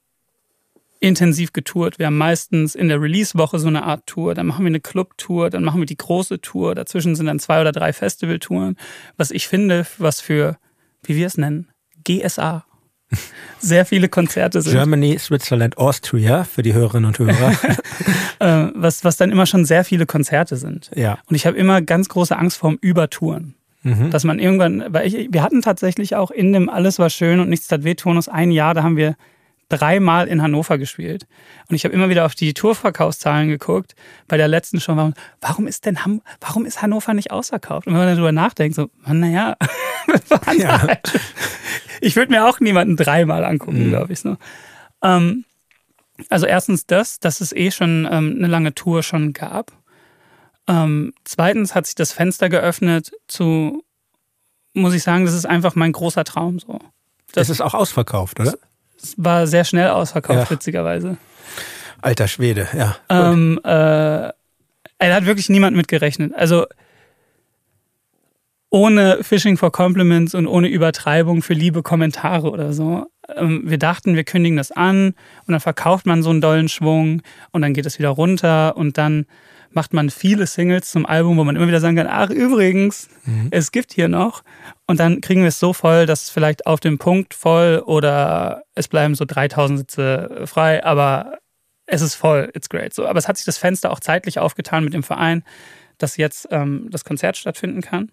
intensiv getourt. Wir haben meistens in der Release-Woche so eine Art Tour, dann machen wir eine Club-Tour, dann machen wir die große Tour, dazwischen sind dann zwei oder drei Festival-Touren. Was ich finde, was für, wie wir es nennen, GSA, sehr viele Konzerte sind. Germany, Switzerland, Austria für die Hörerinnen und Hörer. Äh, was, was dann immer schon sehr viele Konzerte sind. Ja. Und ich habe immer ganz große Angst vorm Übertouren. Mhm. Dass man irgendwann, weil ich, wir hatten tatsächlich auch in dem Alles war schön und nichts tat weh Turnus ein Jahr, da haben wir dreimal in Hannover gespielt. Und ich habe immer wieder auf die Tourverkaufszahlen geguckt. Bei der letzten schon, warum, warum ist denn Ham, warum ist Hannover nicht ausverkauft? Und wenn man darüber nachdenkt, so, naja, ja. Halt ich würde mir auch niemanden dreimal angucken, mhm. glaube ich. So. Ähm, also erstens das, dass es eh schon ähm, eine lange Tour schon gab. Ähm, zweitens hat sich das Fenster geöffnet zu, muss ich sagen, das ist einfach mein großer Traum. So. Das, das ist auch ausverkauft, oder? Es war sehr schnell ausverkauft, ja. witzigerweise. Alter Schwede, ja. Ähm, äh, da hat wirklich niemand mit gerechnet. Also ohne Phishing for Compliments und ohne Übertreibung für liebe Kommentare oder so. Ähm, wir dachten, wir kündigen das an und dann verkauft man so einen dollen Schwung und dann geht es wieder runter und dann macht man viele Singles zum Album, wo man immer wieder sagen kann, ach übrigens, mhm. es gibt hier noch. Und dann kriegen wir es so voll, dass es vielleicht auf dem Punkt voll oder es bleiben so 3000 Sitze frei, aber es ist voll, it's great. So, aber es hat sich das Fenster auch zeitlich aufgetan mit dem Verein, dass jetzt ähm, das Konzert stattfinden kann.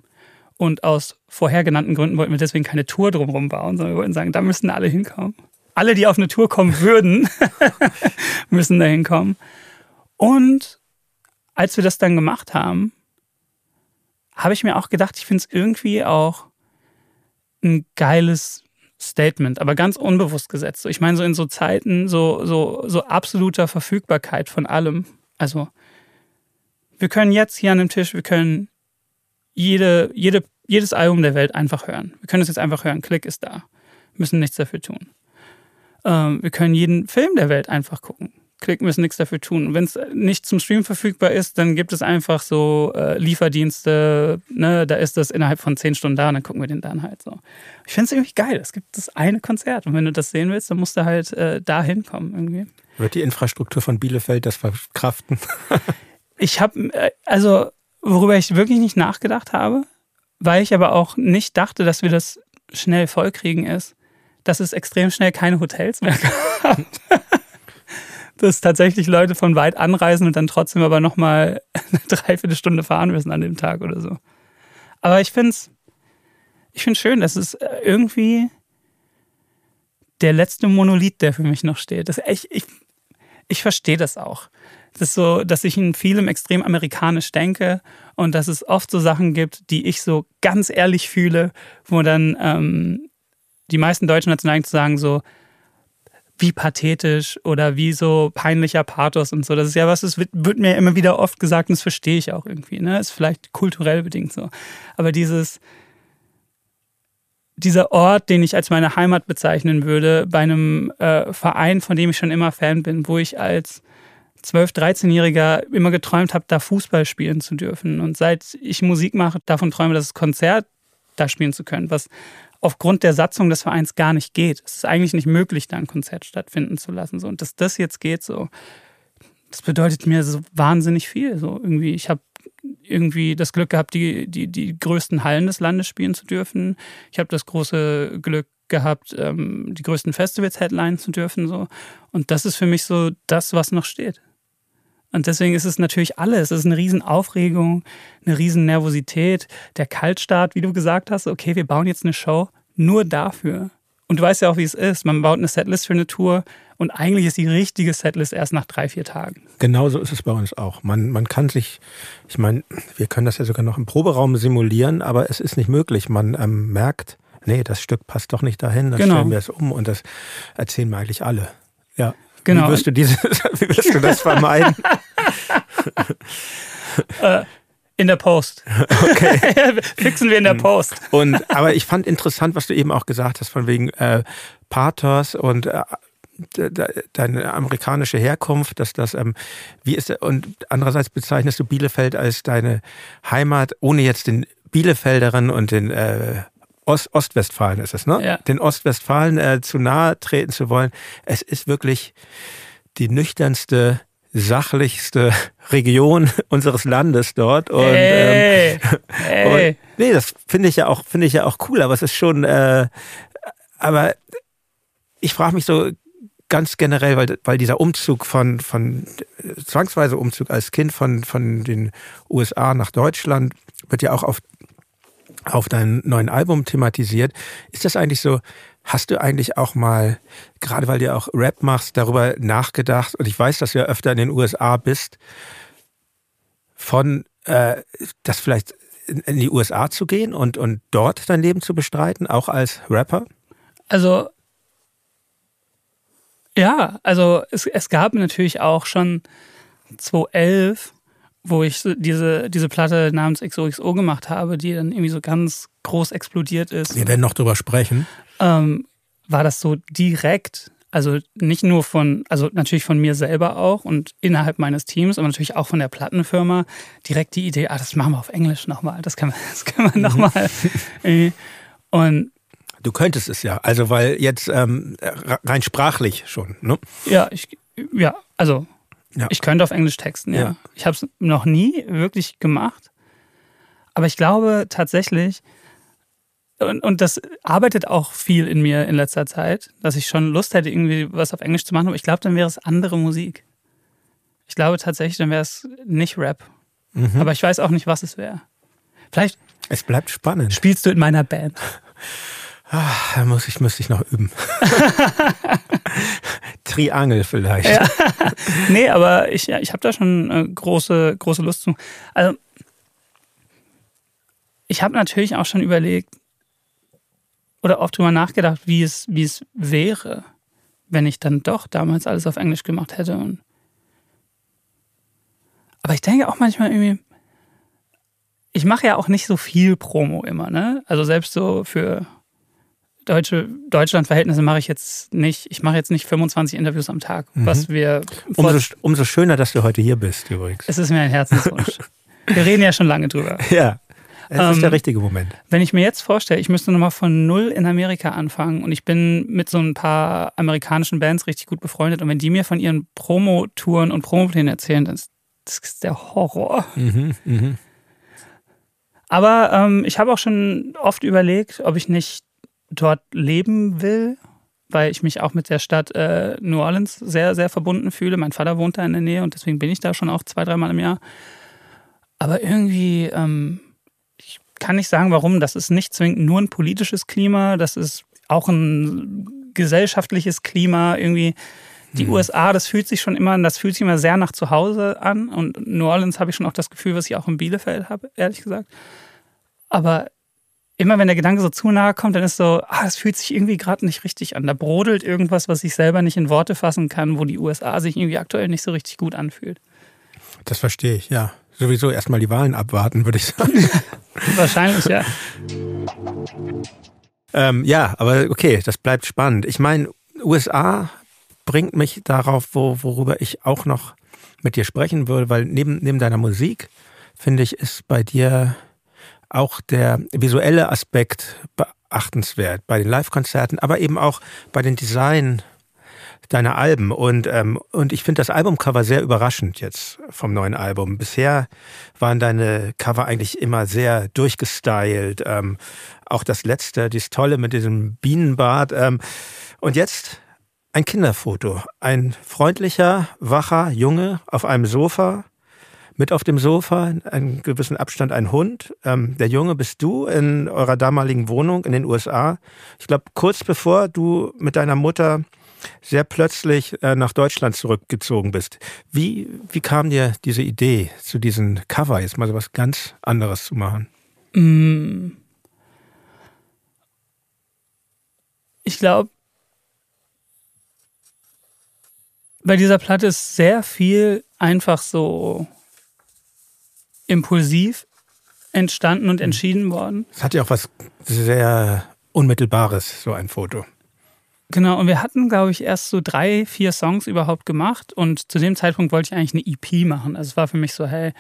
Und aus vorher genannten Gründen wollten wir deswegen keine Tour drumherum bauen, sondern wir wollten sagen, da müssen alle hinkommen. Alle, die auf eine Tour kommen würden, müssen da hinkommen. Und als wir das dann gemacht haben, habe ich mir auch gedacht, ich finde es irgendwie auch ein geiles Statement, aber ganz unbewusst gesetzt. Ich meine, so in so Zeiten, so, so, so absoluter Verfügbarkeit von allem. Also, wir können jetzt hier an dem Tisch, wir können jede, jede, jedes Album der Welt einfach hören. Wir können es jetzt einfach hören. Klick ist da. Müssen nichts dafür tun. Ähm, wir können jeden Film der Welt einfach gucken. Klick müssen nichts dafür tun. Wenn es nicht zum Stream verfügbar ist, dann gibt es einfach so äh, Lieferdienste, ne, da ist das innerhalb von zehn Stunden da und dann gucken wir den dann halt so. Ich finde es irgendwie geil. Es gibt das eine Konzert und wenn du das sehen willst, dann musst du halt äh, da hinkommen irgendwie. Wird die Infrastruktur von Bielefeld das verkraften? ich habe, äh, also worüber ich wirklich nicht nachgedacht habe, weil ich aber auch nicht dachte, dass wir das schnell vollkriegen, ist, dass es extrem schnell keine Hotels mehr gab dass tatsächlich Leute von weit anreisen und dann trotzdem aber nochmal eine Dreiviertelstunde fahren müssen an dem Tag oder so. Aber ich finde es ich find's schön, dass es äh, irgendwie der letzte Monolith, der für mich noch steht. Das, ich ich, ich verstehe das auch. Das so, dass ich in vielem extrem amerikanisch denke und dass es oft so Sachen gibt, die ich so ganz ehrlich fühle, wo dann ähm, die meisten deutschen Nationalen sagen so, wie pathetisch oder wie so peinlicher Pathos und so. Das ist ja was, das wird, wird mir immer wieder oft gesagt und das verstehe ich auch irgendwie. Ne? Ist vielleicht kulturell bedingt so. Aber dieses, dieser Ort, den ich als meine Heimat bezeichnen würde, bei einem äh, Verein, von dem ich schon immer Fan bin, wo ich als 12-, 13-Jähriger immer geträumt habe, da Fußball spielen zu dürfen. Und seit ich Musik mache, davon träume, das Konzert da spielen zu können, was aufgrund der Satzung des Vereins gar nicht geht. Es ist eigentlich nicht möglich, da ein Konzert stattfinden zu lassen. So. Und dass das jetzt geht, so, das bedeutet mir so wahnsinnig viel. So irgendwie, ich habe irgendwie das Glück gehabt, die, die, die größten Hallen des Landes spielen zu dürfen. Ich habe das große Glück gehabt, ähm, die größten Festivals headline zu dürfen. So. Und das ist für mich so das, was noch steht. Und deswegen ist es natürlich alles. Es ist eine Riesenaufregung, eine Riesennervosität. Der Kaltstart, wie du gesagt hast, okay, wir bauen jetzt eine Show nur dafür. Und du weißt ja auch, wie es ist. Man baut eine Setlist für eine Tour und eigentlich ist die richtige Setlist erst nach drei, vier Tagen. Genau so ist es bei uns auch. Man, man kann sich, ich meine, wir können das ja sogar noch im Proberaum simulieren, aber es ist nicht möglich. Man ähm, merkt, nee, das Stück passt doch nicht dahin, dann genau. stellen wir es um und das erzählen wir eigentlich alle. Ja. Genau. Wie wirst du, diese, wie wirst du das vermeiden? äh, in der Post. Okay. Fixen wir in der Post. Und, aber ich fand interessant, was du eben auch gesagt hast, von wegen äh, Pathos und äh, deine amerikanische Herkunft, dass das, ähm, wie ist und andererseits bezeichnest du Bielefeld als deine Heimat, ohne jetzt den Bielefelderen und den äh, Ost Ostwestfalen ist es, ne? Ja. Den Ostwestfalen äh, zu nahe treten zu wollen. Es ist wirklich die nüchternste sachlichste Region unseres Landes dort. Und, hey, ähm, hey. und nee, das finde ich ja auch, finde ich ja auch cool, aber es ist schon, äh, aber ich frage mich so ganz generell, weil, weil dieser Umzug von, von zwangsweise Umzug als Kind von, von den USA nach Deutschland wird ja auch auf, auf deinem neuen Album thematisiert. Ist das eigentlich so, Hast du eigentlich auch mal, gerade weil du auch Rap machst, darüber nachgedacht, und ich weiß, dass du ja öfter in den USA bist, von äh, das vielleicht in, die USA zu gehen und, und dort dein Leben zu bestreiten, auch als Rapper? Also ja, also es, es gab natürlich auch schon 2011, wo ich diese, diese Platte namens XOXO gemacht habe, die dann irgendwie so ganz groß explodiert ist. Wir werden noch drüber sprechen ähm, war das so direkt, also nicht nur von, also natürlich von mir selber auch und innerhalb meines Teams, aber natürlich auch von der Plattenfirma, direkt die Idee, ah, das machen wir auf Englisch nochmal, das können wir, das wir nochmal. Mhm. und Du könntest es ja, also weil jetzt ähm, rein sprachlich schon, ne? Ja, ich, ja, also ja. ich könnte auf Englisch texten, ja. ja. Ich habe es noch nie wirklich gemacht, aber ich glaube tatsächlich, und, und das arbeitet auch viel in mir in letzter Zeit, dass ich schon Lust hätte, irgendwie was auf Englisch zu machen. Aber ich glaube, dann wäre es andere Musik. Ich glaube tatsächlich, dann wäre es nicht Rap. Mhm. Aber ich weiß auch nicht, was es wäre. Vielleicht. Es bleibt spannend. Spielst du in meiner Band? Ach, da muss ich, müsste ich noch üben. Triangel vielleicht. Ja. Nee, aber ich, ich habe da schon äh, große, große Lust zu. Also, ich habe natürlich auch schon überlegt oder oft drüber nachgedacht, wie es, wie es wäre, wenn ich dann doch damals alles auf Englisch gemacht hätte. Und aber ich denke auch manchmal irgendwie, ich mache ja auch nicht so viel Promo immer, ne? Also selbst so für deutsche Deutschland-Verhältnisse mache ich jetzt nicht, ich mache jetzt nicht 25 Interviews am Tag, mhm. was wir. Umso, umso schöner, dass du heute hier bist, übrigens. Es ist mir ein Herzenswunsch. wir reden ja schon lange drüber. Ja. Es ähm, ist der ähm, richtige Moment. Wenn ich mir jetzt vorstelle, ich müsste nochmal von null in Amerika anfangen und ich bin mit so ein paar amerikanischen Bands richtig gut befreundet und wenn die mir von ihren Promo-Touren und Promoplänen erzählen, dann ist das ist der Horror. Mhm, mh. Aber ähm, ich habe auch schon oft überlegt, ob ich nicht dort leben will, weil ich mich auch mit der Stadt äh, New Orleans sehr, sehr verbunden fühle. Mein Vater wohnt da in der Nähe und deswegen bin ich da schon auch zwei, dreimal im Jahr. Aber irgendwie, ähm, ich kann nicht sagen, warum. Das ist nicht zwingend nur ein politisches Klima, das ist auch ein gesellschaftliches Klima. Irgendwie, die mhm. USA, das fühlt sich schon immer, das fühlt sich immer sehr nach zu Hause an. Und New Orleans habe ich schon auch das Gefühl, was ich auch in Bielefeld habe, ehrlich gesagt. Aber immer wenn der Gedanke so zu nahe kommt, dann ist so, ah, es fühlt sich irgendwie gerade nicht richtig an. Da brodelt irgendwas, was ich selber nicht in Worte fassen kann, wo die USA sich irgendwie aktuell nicht so richtig gut anfühlt. Das verstehe ich, ja. Sowieso erstmal die Wahlen abwarten, würde ich sagen. Wahrscheinlich, ja. Ähm, ja, aber okay, das bleibt spannend. Ich meine, USA bringt mich darauf, wo, worüber ich auch noch mit dir sprechen würde, weil neben, neben deiner Musik, finde ich, ist bei dir auch der visuelle Aspekt beachtenswert bei den Live-Konzerten, aber eben auch bei den Design deiner Alben. Und, ähm, und ich finde das Albumcover sehr überraschend jetzt vom neuen Album. Bisher waren deine Cover eigentlich immer sehr durchgestylt. Ähm, auch das letzte, dieses tolle mit diesem Bienenbart. Ähm, und jetzt ein Kinderfoto. Ein freundlicher, wacher Junge auf einem Sofa. Mit auf dem Sofa, in einem gewissen Abstand ein Hund. Ähm, der Junge bist du in eurer damaligen Wohnung in den USA. Ich glaube, kurz bevor du mit deiner Mutter sehr plötzlich äh, nach Deutschland zurückgezogen bist. Wie, wie kam dir diese Idee zu diesem Cover, jetzt mal so was ganz anderes zu machen? Mm. Ich glaube, bei dieser Platte ist sehr viel einfach so impulsiv entstanden und mhm. entschieden worden. Es hat ja auch was sehr Unmittelbares, so ein Foto. Genau, und wir hatten, glaube ich, erst so drei, vier Songs überhaupt gemacht und zu dem Zeitpunkt wollte ich eigentlich eine EP machen. Also es war für mich so, hey,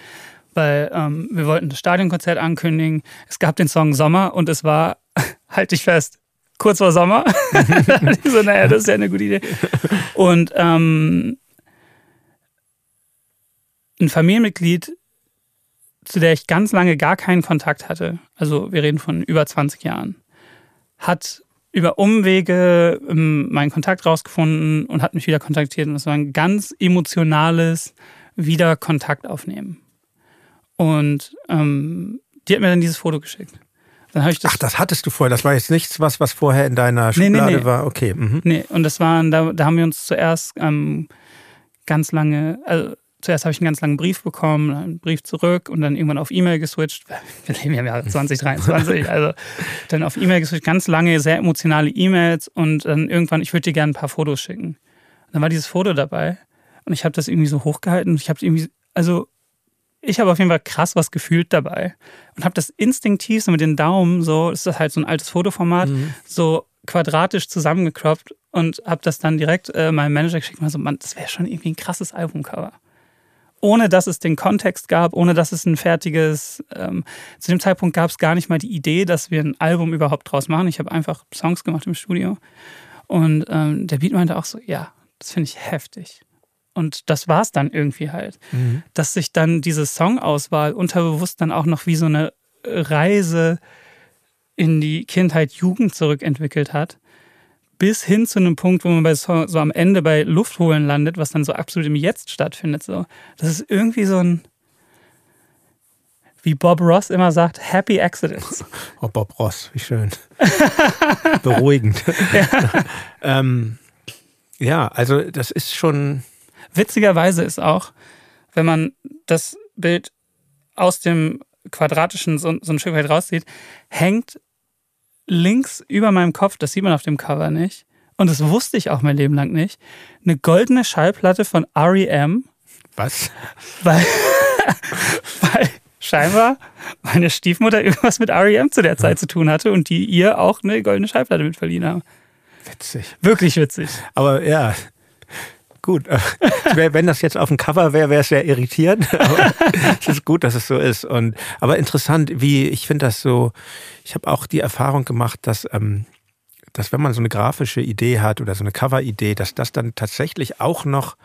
weil ähm, wir wollten das Stadionkonzert ankündigen. Es gab den Song Sommer und es war, halt dich fest, kurz vor Sommer. ich so, naja, das ist ja eine gute Idee. Und ähm, ein Familienmitglied, zu der ich ganz lange gar keinen Kontakt hatte, also wir reden von über 20 Jahren, hat über Umwege ähm, meinen Kontakt rausgefunden und hat mich wieder kontaktiert. Und das war ein ganz emotionales Wiederkontakt aufnehmen. Und ähm, die hat mir dann dieses Foto geschickt. Dann habe ich das. Ach, das hattest du vorher. Das war jetzt nichts, was, was vorher in deiner Schublade nee, nee, nee. war. Okay. Mhm. Nee, und das waren, da, da haben wir uns zuerst ähm, ganz lange, also zuerst habe ich einen ganz langen Brief bekommen, einen Brief zurück und dann irgendwann auf E-Mail geswitcht. Wir leben ja im Jahr 2023, also dann auf E-Mail geswitcht, ganz lange, sehr emotionale E-Mails und dann irgendwann, ich würde dir gerne ein paar Fotos schicken. Und dann war dieses Foto dabei und ich habe das irgendwie so hochgehalten und ich habe irgendwie, also ich habe auf jeden Fall krass was gefühlt dabei und habe das instinktiv so mit den Daumen so, das ist halt so ein altes Fotoformat, mhm. so quadratisch zusammengecroppt und habe das dann direkt äh, meinem Manager geschickt und so, Mann, das wäre schon irgendwie ein krasses Albumcover. Ohne dass es den Kontext gab, ohne dass es ein fertiges, ähm, zu dem Zeitpunkt gab es gar nicht mal die Idee, dass wir ein Album überhaupt draus machen. Ich habe einfach Songs gemacht im Studio. Und ähm, der Beat meinte auch so, ja, das finde ich heftig. Und das war es dann irgendwie halt. Mhm. Dass sich dann diese Songauswahl unterbewusst dann auch noch wie so eine Reise in die Kindheit, Jugend zurückentwickelt hat. Bis hin zu einem Punkt, wo man bei so, so am Ende bei Luftholen landet, was dann so absolut im Jetzt stattfindet. So. Das ist irgendwie so ein. wie Bob Ross immer sagt, Happy Accidents. Oh, Bob Ross, wie schön. Beruhigend. Ja. ähm, ja, also das ist schon. Witzigerweise ist auch, wenn man das Bild aus dem quadratischen so, so ein Stück weit rauszieht, hängt links über meinem Kopf, das sieht man auf dem Cover nicht, und das wusste ich auch mein Leben lang nicht, eine goldene Schallplatte von REM. Was? Weil, weil scheinbar meine Stiefmutter irgendwas mit REM zu der Zeit zu tun hatte und die ihr auch eine goldene Schallplatte mit verliehen haben. Witzig. Wirklich witzig. Aber ja, gut. Wenn das jetzt auf dem Cover wäre, wäre es sehr irritierend. Aber es ist gut, dass es so ist. Und, aber interessant, wie ich finde das so, ich habe auch die Erfahrung gemacht, dass ähm, dass wenn man so eine grafische Idee hat oder so eine Cover-Idee, dass das dann tatsächlich auch noch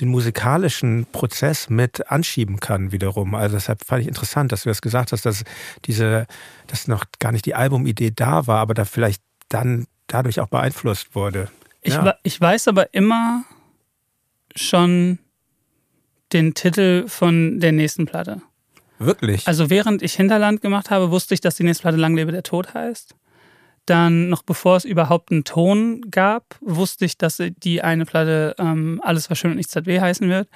den musikalischen Prozess mit anschieben kann wiederum. Also deshalb fand ich interessant, dass du das gesagt hast, dass diese, dass noch gar nicht die Albumidee da war, aber da vielleicht dann dadurch auch beeinflusst wurde. Ich, ja. ich weiß aber immer schon den Titel von der nächsten Platte. Wirklich? Also während ich Hinterland gemacht habe, wusste ich, dass die nächste Platte Lang lebe der Tod heißt. Dann, noch bevor es überhaupt einen Ton gab, wusste ich, dass die eine Platte ähm, Alles war schön und nichts hat weh heißen wird.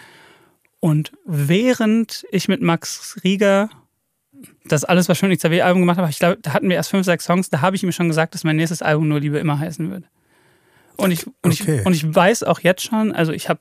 Und während ich mit Max Rieger das Alles war schön und nichts hat weh Album gemacht habe, ich glaube, da hatten wir erst fünf, sechs Songs, da habe ich mir schon gesagt, dass mein nächstes Album nur Liebe immer heißen wird. Und ich, und, okay. ich, und ich weiß auch jetzt schon, also ich habe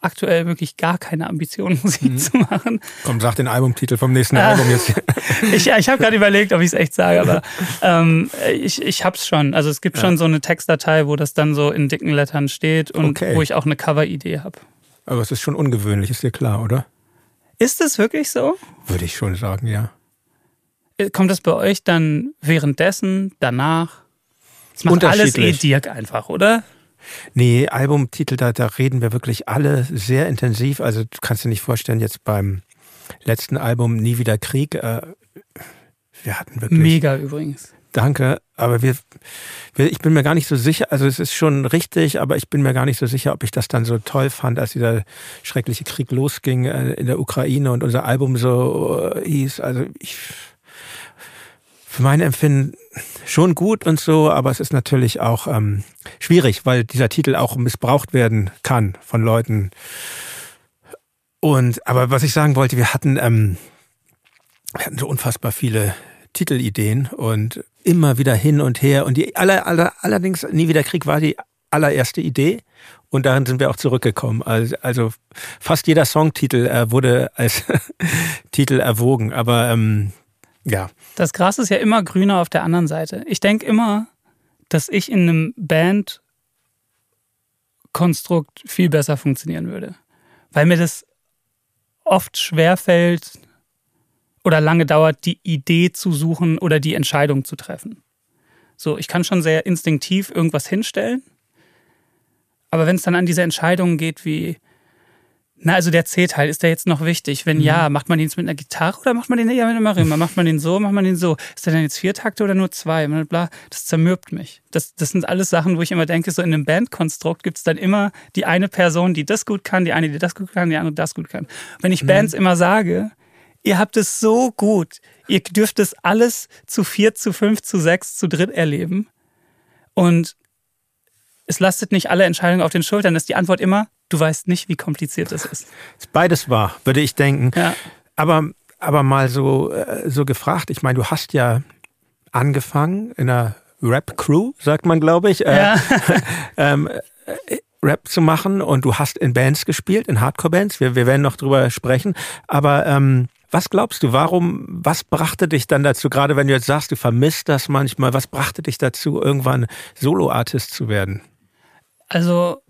aktuell wirklich gar keine Ambitionen, Musik mhm. zu machen. Komm, sag den Albumtitel vom nächsten äh, Album jetzt. ich ich habe gerade überlegt, ob ich es echt sage, aber ähm, ich, ich habe es schon. Also es gibt ja. schon so eine Textdatei, wo das dann so in dicken Lettern steht und okay. wo ich auch eine Cover-Idee habe. Aber es ist schon ungewöhnlich, ist dir klar, oder? Ist es wirklich so? Würde ich schon sagen, ja. Äh, kommt das bei euch dann währenddessen, danach? Das macht alles eh Dirk einfach, oder? Nee, Albumtitel, da, da reden wir wirklich alle sehr intensiv. Also du kannst dir nicht vorstellen, jetzt beim letzten Album Nie wieder Krieg, äh, wir hatten wirklich. Mega übrigens. Danke, aber wir, wir, ich bin mir gar nicht so sicher, also es ist schon richtig, aber ich bin mir gar nicht so sicher, ob ich das dann so toll fand, als dieser schreckliche Krieg losging äh, in der Ukraine und unser Album so äh, hieß. Also ich, für mein Empfinden schon gut und so, aber es ist natürlich auch ähm, schwierig, weil dieser Titel auch missbraucht werden kann von Leuten. Und aber was ich sagen wollte, wir hatten, ähm, wir hatten so unfassbar viele Titelideen und immer wieder hin und her. Und die aller, aller, allerdings nie wieder Krieg war die allererste Idee. Und darin sind wir auch zurückgekommen. Also, also fast jeder Songtitel äh, wurde als Titel erwogen. Aber ähm, ja. Das Gras ist ja immer grüner auf der anderen Seite. Ich denke immer, dass ich in einem Bandkonstrukt viel besser funktionieren würde. Weil mir das oft schwerfällt oder lange dauert, die Idee zu suchen oder die Entscheidung zu treffen. So, ich kann schon sehr instinktiv irgendwas hinstellen. Aber wenn es dann an diese Entscheidungen geht, wie, na, also der C-Teil, ist der jetzt noch wichtig? Wenn mhm. ja, macht man den jetzt mit einer Gitarre oder macht man den eher mit einer Marimba? Macht man den so, macht man den so? Ist der denn jetzt vier Takte oder nur zwei? Bla, das zermürbt mich. Das, das sind alles Sachen, wo ich immer denke, so in einem Bandkonstrukt gibt es dann immer die eine Person, die das gut kann, die eine, die das gut kann, die andere, das gut kann. Wenn ich mhm. Bands immer sage, ihr habt es so gut, ihr dürft es alles zu vier, zu fünf, zu sechs, zu dritt erleben und es lastet nicht alle Entscheidungen auf den Schultern, ist die Antwort immer, du weißt nicht, wie kompliziert ist. ist beides wahr, würde ich denken. Ja. Aber, aber mal so, äh, so gefragt, ich meine, du hast ja angefangen in einer Rap-Crew, sagt man, glaube ich, äh, ja. ähm, äh, Rap zu machen und du hast in Bands gespielt, in Hardcore-Bands. Wir, wir werden noch drüber sprechen. Aber ähm, was glaubst du, warum, was brachte dich dann dazu, gerade wenn du jetzt sagst, du vermisst das manchmal, was brachte dich dazu, irgendwann Solo-Artist zu werden? Also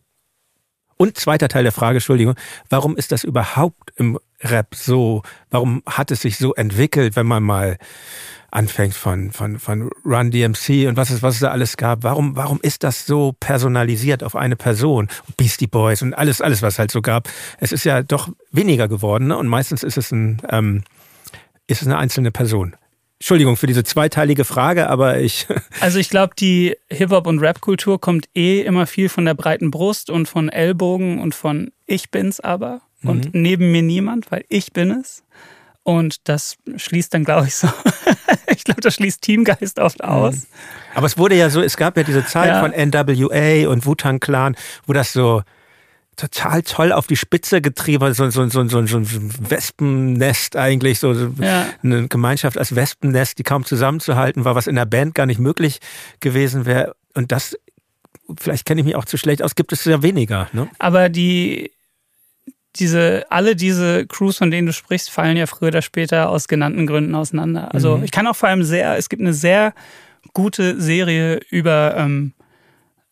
und zweiter Teil der Frage, Entschuldigung, warum ist das überhaupt im Rap so? Warum hat es sich so entwickelt, wenn man mal anfängt von, von, von Run DMC und was es, was es da alles gab? Warum, warum ist das so personalisiert auf eine Person? Beastie Boys und alles, alles, was halt so gab. Es ist ja doch weniger geworden ne? und meistens ist es ein, ähm, ist es eine einzelne Person. Entschuldigung für diese zweiteilige Frage, aber ich. Also ich glaube, die Hip-Hop- und Rap-Kultur kommt eh immer viel von der breiten Brust und von Ellbogen und von Ich bin's aber und mhm. neben mir niemand, weil ich bin es. Und das schließt dann, glaube ich, so. ich glaube, das schließt Teamgeist oft mhm. aus. Aber es wurde ja so, es gab ja diese Zeit ja. von NWA und Wu-Tang Clan, wo das so total toll auf die Spitze getrieben, so, so, so, so, so ein Wespennest eigentlich, so, ja. eine Gemeinschaft als Wespennest, die kaum zusammenzuhalten war, was in der Band gar nicht möglich gewesen wäre. Und das, vielleicht kenne ich mich auch zu schlecht aus, gibt es ja weniger. Ne? Aber die, diese, alle diese Crews, von denen du sprichst, fallen ja früher oder später aus genannten Gründen auseinander. Also mhm. ich kann auch vor allem sehr, es gibt eine sehr gute Serie über ähm,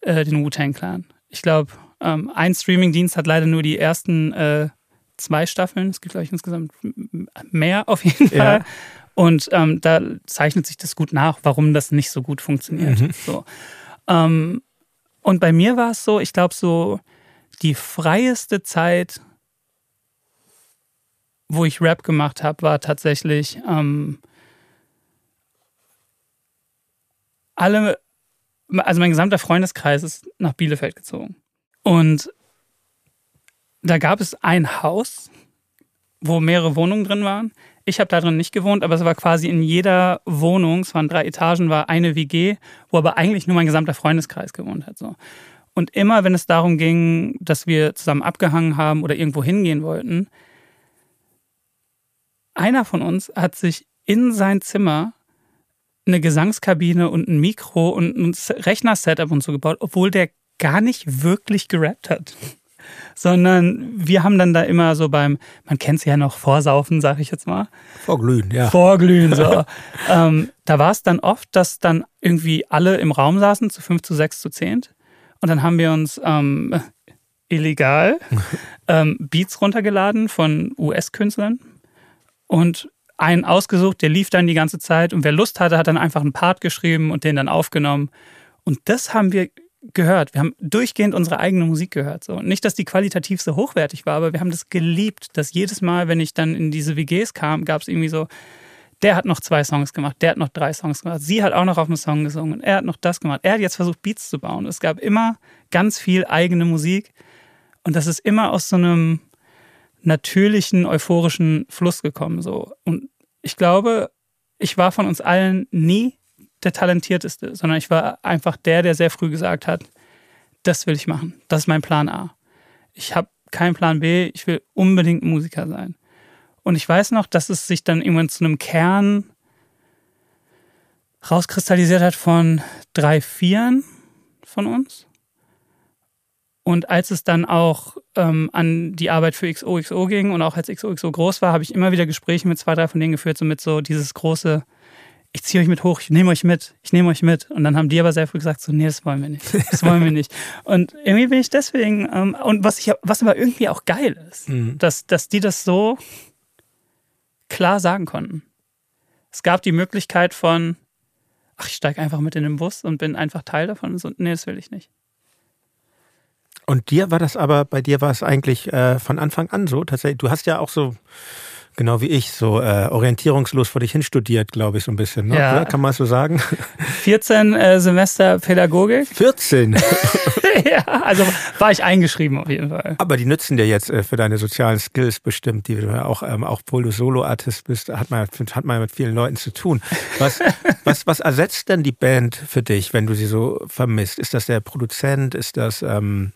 äh, den Wu-Tang Clan. Ich glaube, ähm, ein Streamingdienst hat leider nur die ersten äh, zwei Staffeln. Es gibt, glaube ich, insgesamt mehr auf jeden Fall. Ja. Und ähm, da zeichnet sich das gut nach, warum das nicht so gut funktioniert. Mhm. So. Ähm, und bei mir war es so, ich glaube, so die freieste Zeit, wo ich Rap gemacht habe, war tatsächlich ähm, alle, also mein gesamter Freundeskreis ist nach Bielefeld gezogen. Und da gab es ein Haus, wo mehrere Wohnungen drin waren. Ich habe da drin nicht gewohnt, aber es war quasi in jeder Wohnung, es waren drei Etagen, war eine WG, wo aber eigentlich nur mein gesamter Freundeskreis gewohnt hat. So. Und immer, wenn es darum ging, dass wir zusammen abgehangen haben oder irgendwo hingehen wollten, einer von uns hat sich in sein Zimmer eine Gesangskabine und ein Mikro und ein Rechner-Setup und so gebaut, obwohl der gar nicht wirklich gerappt hat. Sondern wir haben dann da immer so beim, man kennt es ja noch, Vorsaufen, sag ich jetzt mal. Vorglühen, ja. Vorglühen, so. ähm, da war es dann oft, dass dann irgendwie alle im Raum saßen, zu fünf, zu sechs, zu zehn. Und dann haben wir uns ähm, illegal ähm, Beats runtergeladen von US-Künstlern und einen ausgesucht, der lief dann die ganze Zeit und wer Lust hatte, hat dann einfach einen Part geschrieben und den dann aufgenommen. Und das haben wir gehört. Wir haben durchgehend unsere eigene Musik gehört. So. Nicht, dass die qualitativ so hochwertig war, aber wir haben das geliebt, dass jedes Mal, wenn ich dann in diese WGs kam, gab es irgendwie so, der hat noch zwei Songs gemacht, der hat noch drei Songs gemacht, sie hat auch noch auf einem Song gesungen, er hat noch das gemacht, er hat jetzt versucht, Beats zu bauen. Es gab immer ganz viel eigene Musik und das ist immer aus so einem natürlichen, euphorischen Fluss gekommen. So. Und ich glaube, ich war von uns allen nie der Talentierteste, sondern ich war einfach der, der sehr früh gesagt hat, das will ich machen. Das ist mein Plan A. Ich habe keinen Plan B, ich will unbedingt Musiker sein. Und ich weiß noch, dass es sich dann irgendwann zu einem Kern rauskristallisiert hat von drei Vieren von uns. Und als es dann auch ähm, an die Arbeit für XOXO ging und auch als XOXO groß war, habe ich immer wieder Gespräche mit zwei, drei von denen geführt, so mit so dieses große ich ziehe euch mit hoch, ich nehme euch mit, ich nehme euch mit. Und dann haben die aber sehr früh gesagt, so, nee, das wollen wir nicht, das wollen wir nicht. Und irgendwie bin ich deswegen, ähm, und was, ich, was aber irgendwie auch geil ist, mhm. dass, dass die das so klar sagen konnten. Es gab die Möglichkeit von, ach, ich steige einfach mit in den Bus und bin einfach Teil davon. Und so, nee, das will ich nicht. Und dir war das aber, bei dir war es eigentlich äh, von Anfang an so, tatsächlich, du hast ja auch so Genau wie ich, so äh, orientierungslos vor dich hin studiert, glaube ich, so ein bisschen. Ne? Ja. Kann man so sagen? 14 äh, Semester Pädagogik. 14? ja, also war ich eingeschrieben auf jeden Fall. Aber die nützen dir jetzt äh, für deine sozialen Skills bestimmt, die du auch, ähm, auch obwohl du Solo-Artist bist, hat man, hat man mit vielen Leuten zu tun. Was, was, was ersetzt denn die Band für dich, wenn du sie so vermisst? Ist das der Produzent? Ist das... Ähm,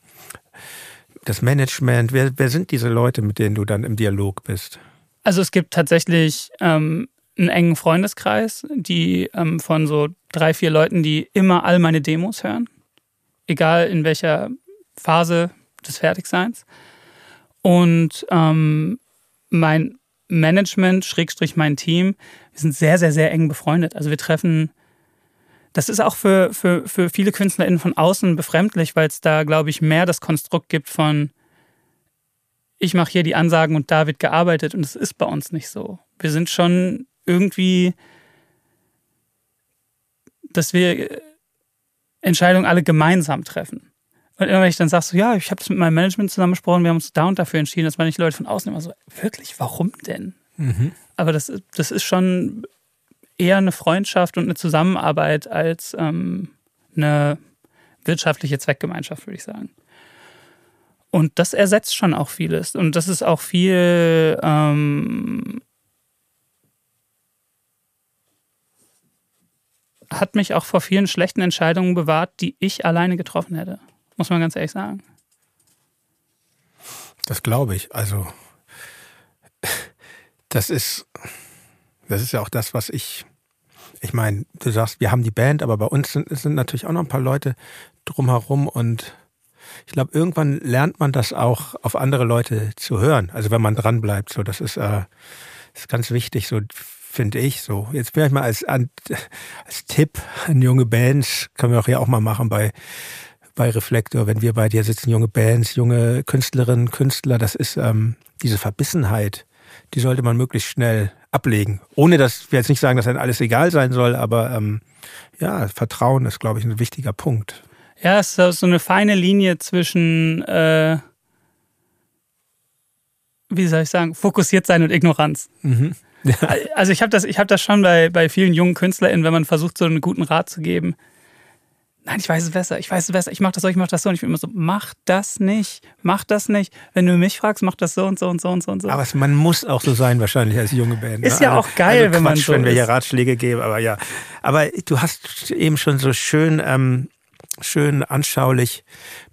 das Management, wer, wer sind diese Leute, mit denen du dann im Dialog bist? Also es gibt tatsächlich ähm, einen engen Freundeskreis, die ähm, von so drei, vier Leuten, die immer all meine Demos hören, egal in welcher Phase des Fertigseins. Und ähm, mein Management, Schrägstrich mein Team, wir sind sehr, sehr, sehr eng befreundet. Also wir treffen, das ist auch für, für, für viele KünstlerInnen von außen befremdlich, weil es da, glaube ich, mehr das Konstrukt gibt von, ich mache hier die Ansagen und da wird gearbeitet und es ist bei uns nicht so. Wir sind schon irgendwie, dass wir Entscheidungen alle gemeinsam treffen. Und immer wenn ich dann sage, so, ja, ich habe das mit meinem Management zusammen besprochen, wir haben uns da und dafür entschieden, dass man nicht Leute von außen immer so, wirklich, warum denn? Mhm. Aber das, das ist schon eher eine Freundschaft und eine Zusammenarbeit als ähm, eine wirtschaftliche Zweckgemeinschaft, würde ich sagen. Und das ersetzt schon auch vieles. Und das ist auch viel. Ähm, hat mich auch vor vielen schlechten Entscheidungen bewahrt, die ich alleine getroffen hätte. Muss man ganz ehrlich sagen. Das glaube ich. Also, das ist, das ist ja auch das, was ich. Ich meine, du sagst, wir haben die Band, aber bei uns sind, sind natürlich auch noch ein paar Leute drumherum und ich glaube, irgendwann lernt man das auch auf andere Leute zu hören. Also wenn man dran bleibt, so das ist, äh, ist ganz wichtig, so finde ich. So jetzt vielleicht mal als als Tipp an junge Bands können wir auch ja auch mal machen bei bei Reflektor, wenn wir bei dir sitzen, junge Bands, junge Künstlerinnen, Künstler, das ist ähm, diese Verbissenheit, die sollte man möglichst schnell ablegen. Ohne dass wir jetzt nicht sagen, dass dann alles egal sein soll, aber ähm, ja, Vertrauen ist, glaube ich, ein wichtiger Punkt. Ja, es ist so eine feine Linie zwischen, äh, wie soll ich sagen, fokussiert sein und Ignoranz. Mhm. Ja. Also ich habe das, ich hab das schon bei, bei vielen jungen KünstlerInnen, wenn man versucht, so einen guten Rat zu geben, nein, ich weiß es besser, ich weiß es besser, ich mache das so, ich mache das so. Und ich bin immer so, mach das nicht, mach das nicht. Wenn du mich fragst, mach das so und so und so und so und so. Aber man muss auch so sein, wahrscheinlich als junge Band. Ist ne? ja also, auch geil, also wenn Quatsch, man so wenn wir ist. hier Ratschläge geben, aber ja. Aber du hast eben schon so schön ähm, schön anschaulich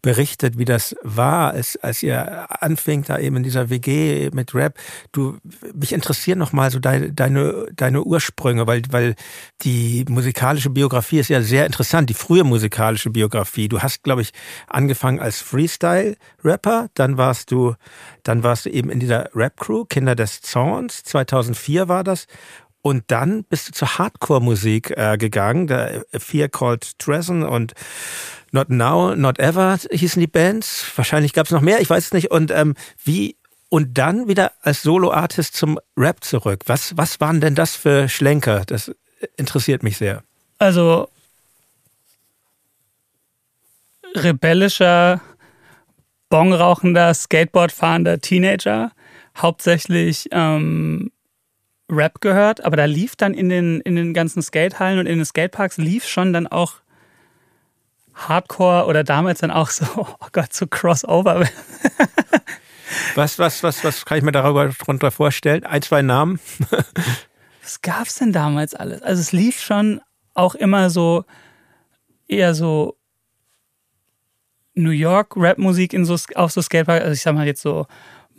berichtet, wie das war, als, als ihr anfing da eben in dieser WG mit Rap. Du, mich interessiert noch mal so deine, deine, deine Ursprünge, weil, weil die musikalische Biografie ist ja sehr interessant, die frühe musikalische Biografie. Du hast, glaube ich, angefangen als Freestyle-Rapper, dann warst du, dann warst du eben in dieser Rap-Crew, Kinder des Zorns, 2004 war das. Und dann bist du zur Hardcore-Musik äh, gegangen, der Fear Called Treason und Not Now, Not Ever hießen die Bands. Wahrscheinlich gab es noch mehr, ich weiß es nicht. Und ähm, wie und dann wieder als Solo-Artist zum Rap zurück. Was, was waren denn das für Schlenker? Das interessiert mich sehr. Also rebellischer, bongrauchender, Skateboard-fahrender Teenager, hauptsächlich ähm, Rap gehört, aber da lief dann in den, in den ganzen Skatehallen und in den Skateparks lief schon dann auch Hardcore oder damals dann auch so, oh Gott, so Crossover. was, was, was, was kann ich mir darüber drunter vorstellen? Ein, zwei Namen? was gab's denn damals alles? Also es lief schon auch immer so eher so New York Rap-Musik in so auf so Skateparks. Also ich sag mal jetzt so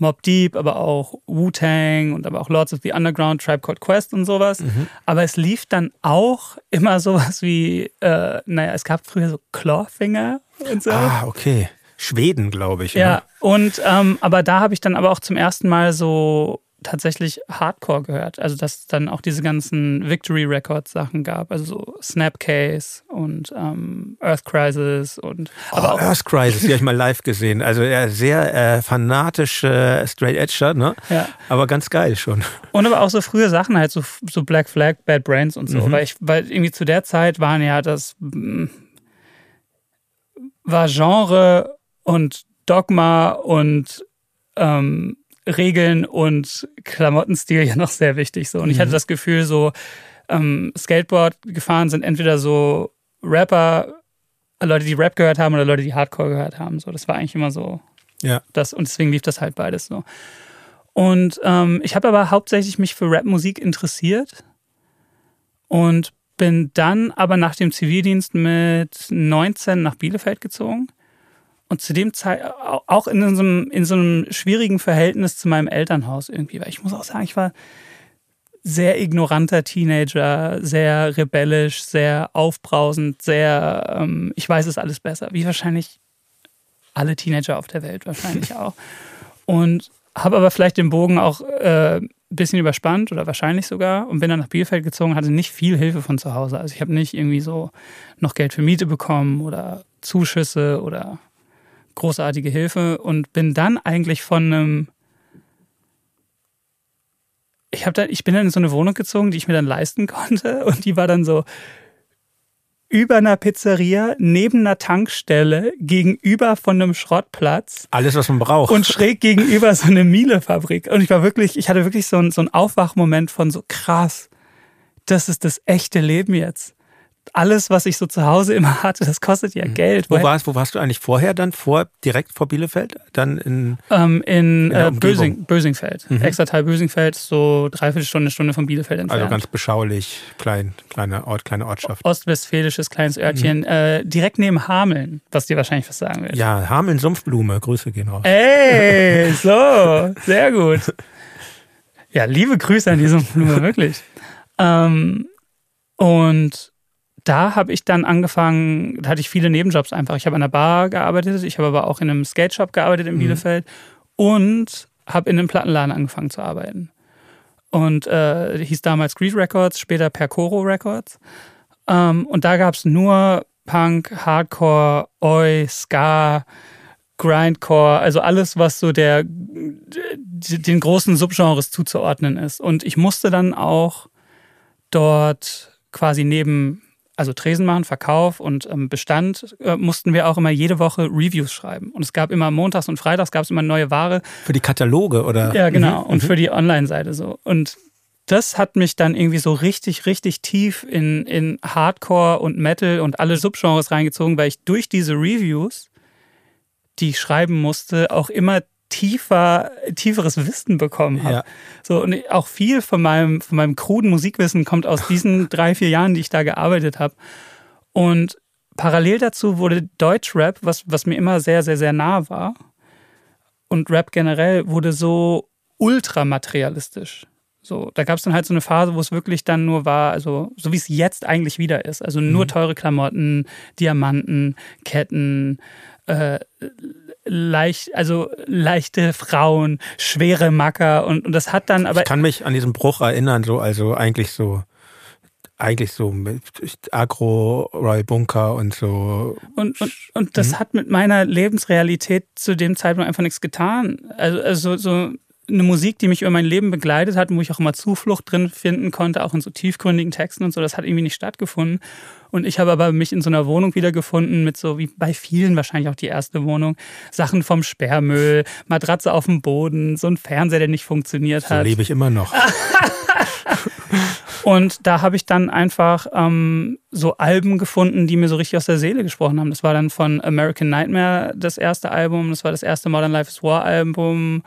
Mob Deep, aber auch Wu-Tang und aber auch Lords of the Underground, Tribe Called Quest und sowas. Mhm. Aber es lief dann auch immer sowas wie, äh, naja, es gab früher so Clawfinger und so. Ah, okay. Schweden, glaube ich. Ja, ne? und ähm, aber da habe ich dann aber auch zum ersten Mal so tatsächlich Hardcore gehört. Also dass es dann auch diese ganzen Victory Records Sachen gab, also so Snapcase und ähm, Earth Crisis und aber oh, auch Earth Crisis, die habe ich mal live gesehen. Also ja, sehr äh, fanatisch äh, Straight Edge, ne? Ja. Aber ganz geil schon. Und aber auch so frühe Sachen halt so, so Black Flag, Bad Brains und so, mhm. weil ich weil irgendwie zu der Zeit waren ja das mm, war Genre und Dogma und ähm, Regeln und Klamottenstil ja noch sehr wichtig. So. Und mhm. ich hatte mhm. das Gefühl, so ähm, Skateboard gefahren sind entweder so Rapper, Leute, die Rap gehört haben oder Leute, die Hardcore gehört haben. So, das war eigentlich immer so. Ja. Das, und deswegen lief das halt beides so. Und ähm, ich habe aber hauptsächlich mich für Rapmusik interessiert und bin dann aber nach dem Zivildienst mit 19 nach Bielefeld gezogen und zu dem Zeit auch in so, einem, in so einem schwierigen Verhältnis zu meinem Elternhaus irgendwie, weil ich muss auch sagen, ich war sehr ignoranter Teenager, sehr rebellisch, sehr aufbrausend, sehr, ähm, ich weiß es alles besser, wie wahrscheinlich alle Teenager auf der Welt wahrscheinlich auch. Und habe aber vielleicht den Bogen auch äh, ein bisschen überspannt oder wahrscheinlich sogar und bin dann nach Bielefeld gezogen, hatte nicht viel Hilfe von zu Hause. Also ich habe nicht irgendwie so noch Geld für Miete bekommen oder Zuschüsse oder großartige Hilfe und bin dann eigentlich von einem ich habe da ich bin dann in so eine Wohnung gezogen, die ich mir dann leisten konnte und die war dann so über einer Pizzeria, neben einer Tankstelle, gegenüber von einem Schrottplatz. Alles, was man braucht. Und schräg gegenüber so eine Mielefabrik. Und ich war wirklich, ich hatte wirklich so einen, so einen Aufwachmoment von so krass, das ist das echte Leben jetzt alles, was ich so zu Hause immer hatte, das kostet ja mhm. Geld. Wo warst, wo warst du eigentlich vorher dann? Vor, direkt vor Bielefeld? Dann in, ähm, in, in äh, Bösing, Bösingfeld. Mhm. Extratal Bösingfeld, so dreiviertel Stunde, Stunde von Bielefeld entfernt. Also ganz beschaulich, klein, kleine, Ort, kleine Ortschaft. Ostwestfälisches kleines Örtchen, mhm. äh, direkt neben Hameln, was dir wahrscheinlich was sagen wird. Ja, Hameln Sumpfblume, Grüße gehen raus. Ey, so, sehr gut. Ja, liebe Grüße an die Sumpfblume, wirklich. Ähm, und da habe ich dann angefangen, da hatte ich viele Nebenjobs einfach. Ich habe an der Bar gearbeitet, ich habe aber auch in einem Skate Shop gearbeitet in mhm. Bielefeld und habe in einem Plattenladen angefangen zu arbeiten. Und äh, hieß damals Greed Records, später Percoro Records. Ähm, und da gab es nur Punk, Hardcore, Oi, Ska, Grindcore, also alles, was so der den großen Subgenres zuzuordnen ist. Und ich musste dann auch dort quasi neben also Tresen machen, Verkauf und ähm, Bestand, äh, mussten wir auch immer jede Woche Reviews schreiben. Und es gab immer montags und freitags gab es immer neue Ware. Für die Kataloge oder? Ja, genau. Mhm. Und für die Online-Seite so. Und das hat mich dann irgendwie so richtig, richtig tief in, in Hardcore und Metal und alle Subgenres reingezogen, weil ich durch diese Reviews, die ich schreiben musste, auch immer tiefer, tieferes Wissen bekommen habe. Ja. So, und auch viel von meinem, von meinem kruden Musikwissen kommt aus diesen drei, vier Jahren, die ich da gearbeitet habe. Und parallel dazu wurde Deutschrap, was, was mir immer sehr, sehr, sehr nah war, und Rap generell wurde so ultramaterialistisch. So, da gab es dann halt so eine Phase, wo es wirklich dann nur war, also so wie es jetzt eigentlich wieder ist. Also nur mhm. teure Klamotten, Diamanten, Ketten, äh, leicht, also leichte Frauen, schwere Macker und, und das hat dann aber. Ich kann mich an diesen Bruch erinnern, so, also eigentlich so eigentlich so mit Agro, Roy Bunker und so. Und, und, und das hm? hat mit meiner Lebensrealität zu dem Zeitpunkt einfach nichts getan. Also, also so eine Musik, die mich über mein Leben begleitet hat, wo ich auch immer Zuflucht drin finden konnte, auch in so tiefgründigen Texten und so, das hat irgendwie nicht stattgefunden. Und ich habe aber mich in so einer Wohnung wiedergefunden mit so, wie bei vielen wahrscheinlich auch die erste Wohnung, Sachen vom Sperrmüll, Matratze auf dem Boden, so ein Fernseher, der nicht funktioniert hat. So lebe ich immer noch. Und da habe ich dann einfach ähm, so Alben gefunden, die mir so richtig aus der Seele gesprochen haben. Das war dann von American Nightmare das erste Album, das war das erste Modern Life is War Album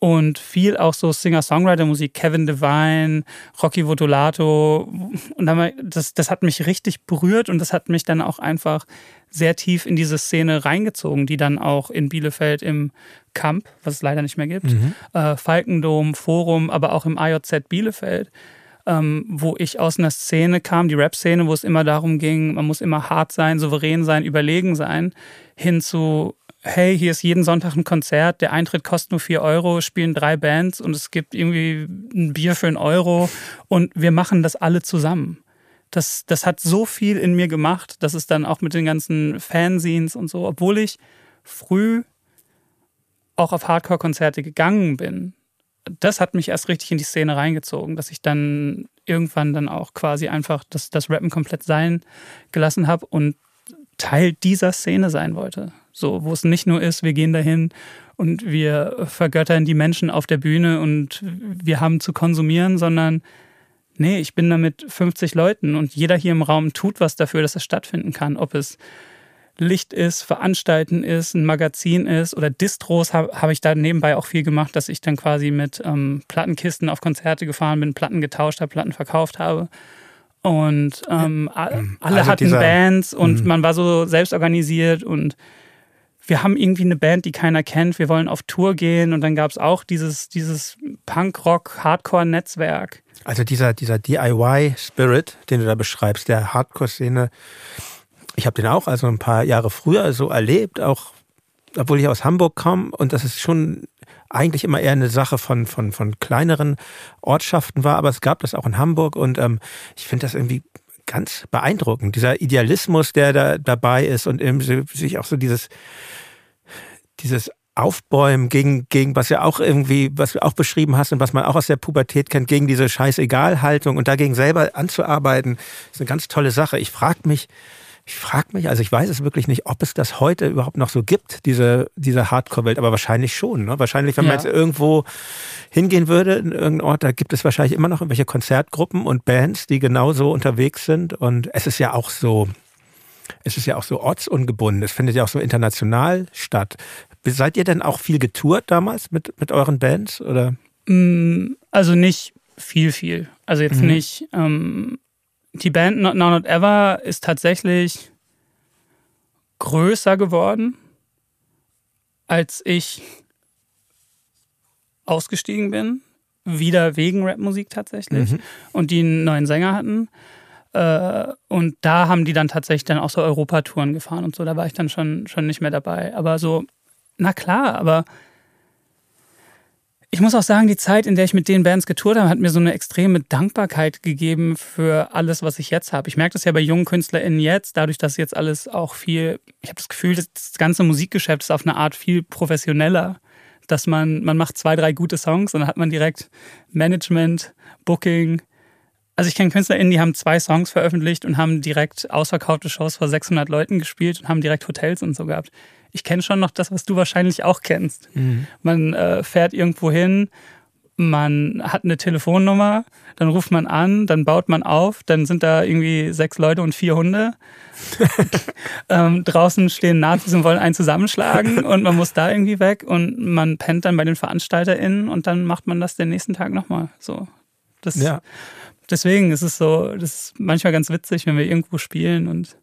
und viel auch so Singer-Songwriter-Musik, Kevin Devine, Rocky Votolato. Und das, das hat mich richtig berührt und das hat mich dann auch einfach sehr tief in diese Szene reingezogen, die dann auch in Bielefeld im Camp, was es leider nicht mehr gibt, mhm. äh, Falkendom, Forum, aber auch im AJZ Bielefeld, ähm, wo ich aus einer Szene kam, die Rap-Szene, wo es immer darum ging, man muss immer hart sein, souverän sein, überlegen sein, hin zu hey, hier ist jeden Sonntag ein Konzert, der Eintritt kostet nur 4 Euro, spielen drei Bands und es gibt irgendwie ein Bier für einen Euro und wir machen das alle zusammen. Das, das hat so viel in mir gemacht, dass es dann auch mit den ganzen Fanzines und so, obwohl ich früh auch auf Hardcore-Konzerte gegangen bin, das hat mich erst richtig in die Szene reingezogen, dass ich dann irgendwann dann auch quasi einfach das, das Rappen komplett sein gelassen habe und Teil dieser Szene sein wollte. So, wo es nicht nur ist, wir gehen dahin und wir vergöttern die Menschen auf der Bühne und wir haben zu konsumieren, sondern nee, ich bin da mit 50 Leuten und jeder hier im Raum tut was dafür, dass es stattfinden kann. Ob es Licht ist, Veranstalten ist, ein Magazin ist oder Distros habe hab ich da nebenbei auch viel gemacht, dass ich dann quasi mit ähm, Plattenkisten auf Konzerte gefahren bin, Platten getauscht habe, Platten verkauft habe. Und ähm, alle also hatten dieser, Bands und mhm. man war so selbst organisiert und wir haben irgendwie eine Band, die keiner kennt, wir wollen auf Tour gehen und dann gab es auch dieses, dieses Punk-Rock-Hardcore-Netzwerk. Also dieser, dieser DIY-Spirit, den du da beschreibst, der Hardcore-Szene, ich habe den auch also ein paar Jahre früher so erlebt, auch obwohl ich aus Hamburg komme und das ist schon eigentlich immer eher eine Sache von, von, von kleineren Ortschaften war, aber es gab das auch in Hamburg und ähm, ich finde das irgendwie ganz beeindruckend. Dieser Idealismus, der da dabei ist und eben sich auch so dieses, dieses Aufbäumen gegen, gegen was ja auch irgendwie, was du auch beschrieben hast und was man auch aus der Pubertät kennt, gegen diese Scheißegal-Haltung und dagegen selber anzuarbeiten, ist eine ganz tolle Sache. Ich frage mich, ich frage mich, also ich weiß es wirklich nicht, ob es das heute überhaupt noch so gibt, diese, diese Hardcore-Welt, aber wahrscheinlich schon. Ne? Wahrscheinlich, wenn ja. man jetzt irgendwo hingehen würde, in irgendeinen Ort, da gibt es wahrscheinlich immer noch irgendwelche Konzertgruppen und Bands, die genauso unterwegs sind. Und es ist ja auch so, es ist ja auch so ortsungebunden. Es findet ja auch so international statt. Seid ihr denn auch viel getourt damals mit, mit euren Bands? Oder? Mm, also nicht viel, viel. Also jetzt mhm. nicht. Ähm, die Band Not Now Not Ever ist tatsächlich größer geworden, als ich ausgestiegen bin. Wieder wegen Rapmusik tatsächlich. Mhm. Und die einen neuen Sänger hatten. Äh, und da haben die dann tatsächlich dann auch so Europatouren gefahren und so. Da war ich dann schon, schon nicht mehr dabei. Aber so, na klar, aber ich muss auch sagen, die Zeit, in der ich mit den Bands getourt habe, hat mir so eine extreme Dankbarkeit gegeben für alles, was ich jetzt habe. Ich merke das ja bei jungen KünstlerInnen jetzt, dadurch, dass jetzt alles auch viel, ich habe das Gefühl, das ganze Musikgeschäft ist auf eine Art viel professioneller, dass man, man macht zwei, drei gute Songs und dann hat man direkt Management, Booking. Also ich kenne KünstlerInnen, die haben zwei Songs veröffentlicht und haben direkt ausverkaufte Shows vor 600 Leuten gespielt und haben direkt Hotels und so gehabt ich kenne schon noch das, was du wahrscheinlich auch kennst. Mhm. Man äh, fährt irgendwo hin, man hat eine Telefonnummer, dann ruft man an, dann baut man auf, dann sind da irgendwie sechs Leute und vier Hunde. ähm, draußen stehen Nazis und wollen einen zusammenschlagen und man muss da irgendwie weg und man pennt dann bei den VeranstalterInnen und dann macht man das den nächsten Tag nochmal. So. Das, ja. Deswegen ist es so, das ist manchmal ganz witzig, wenn wir irgendwo spielen und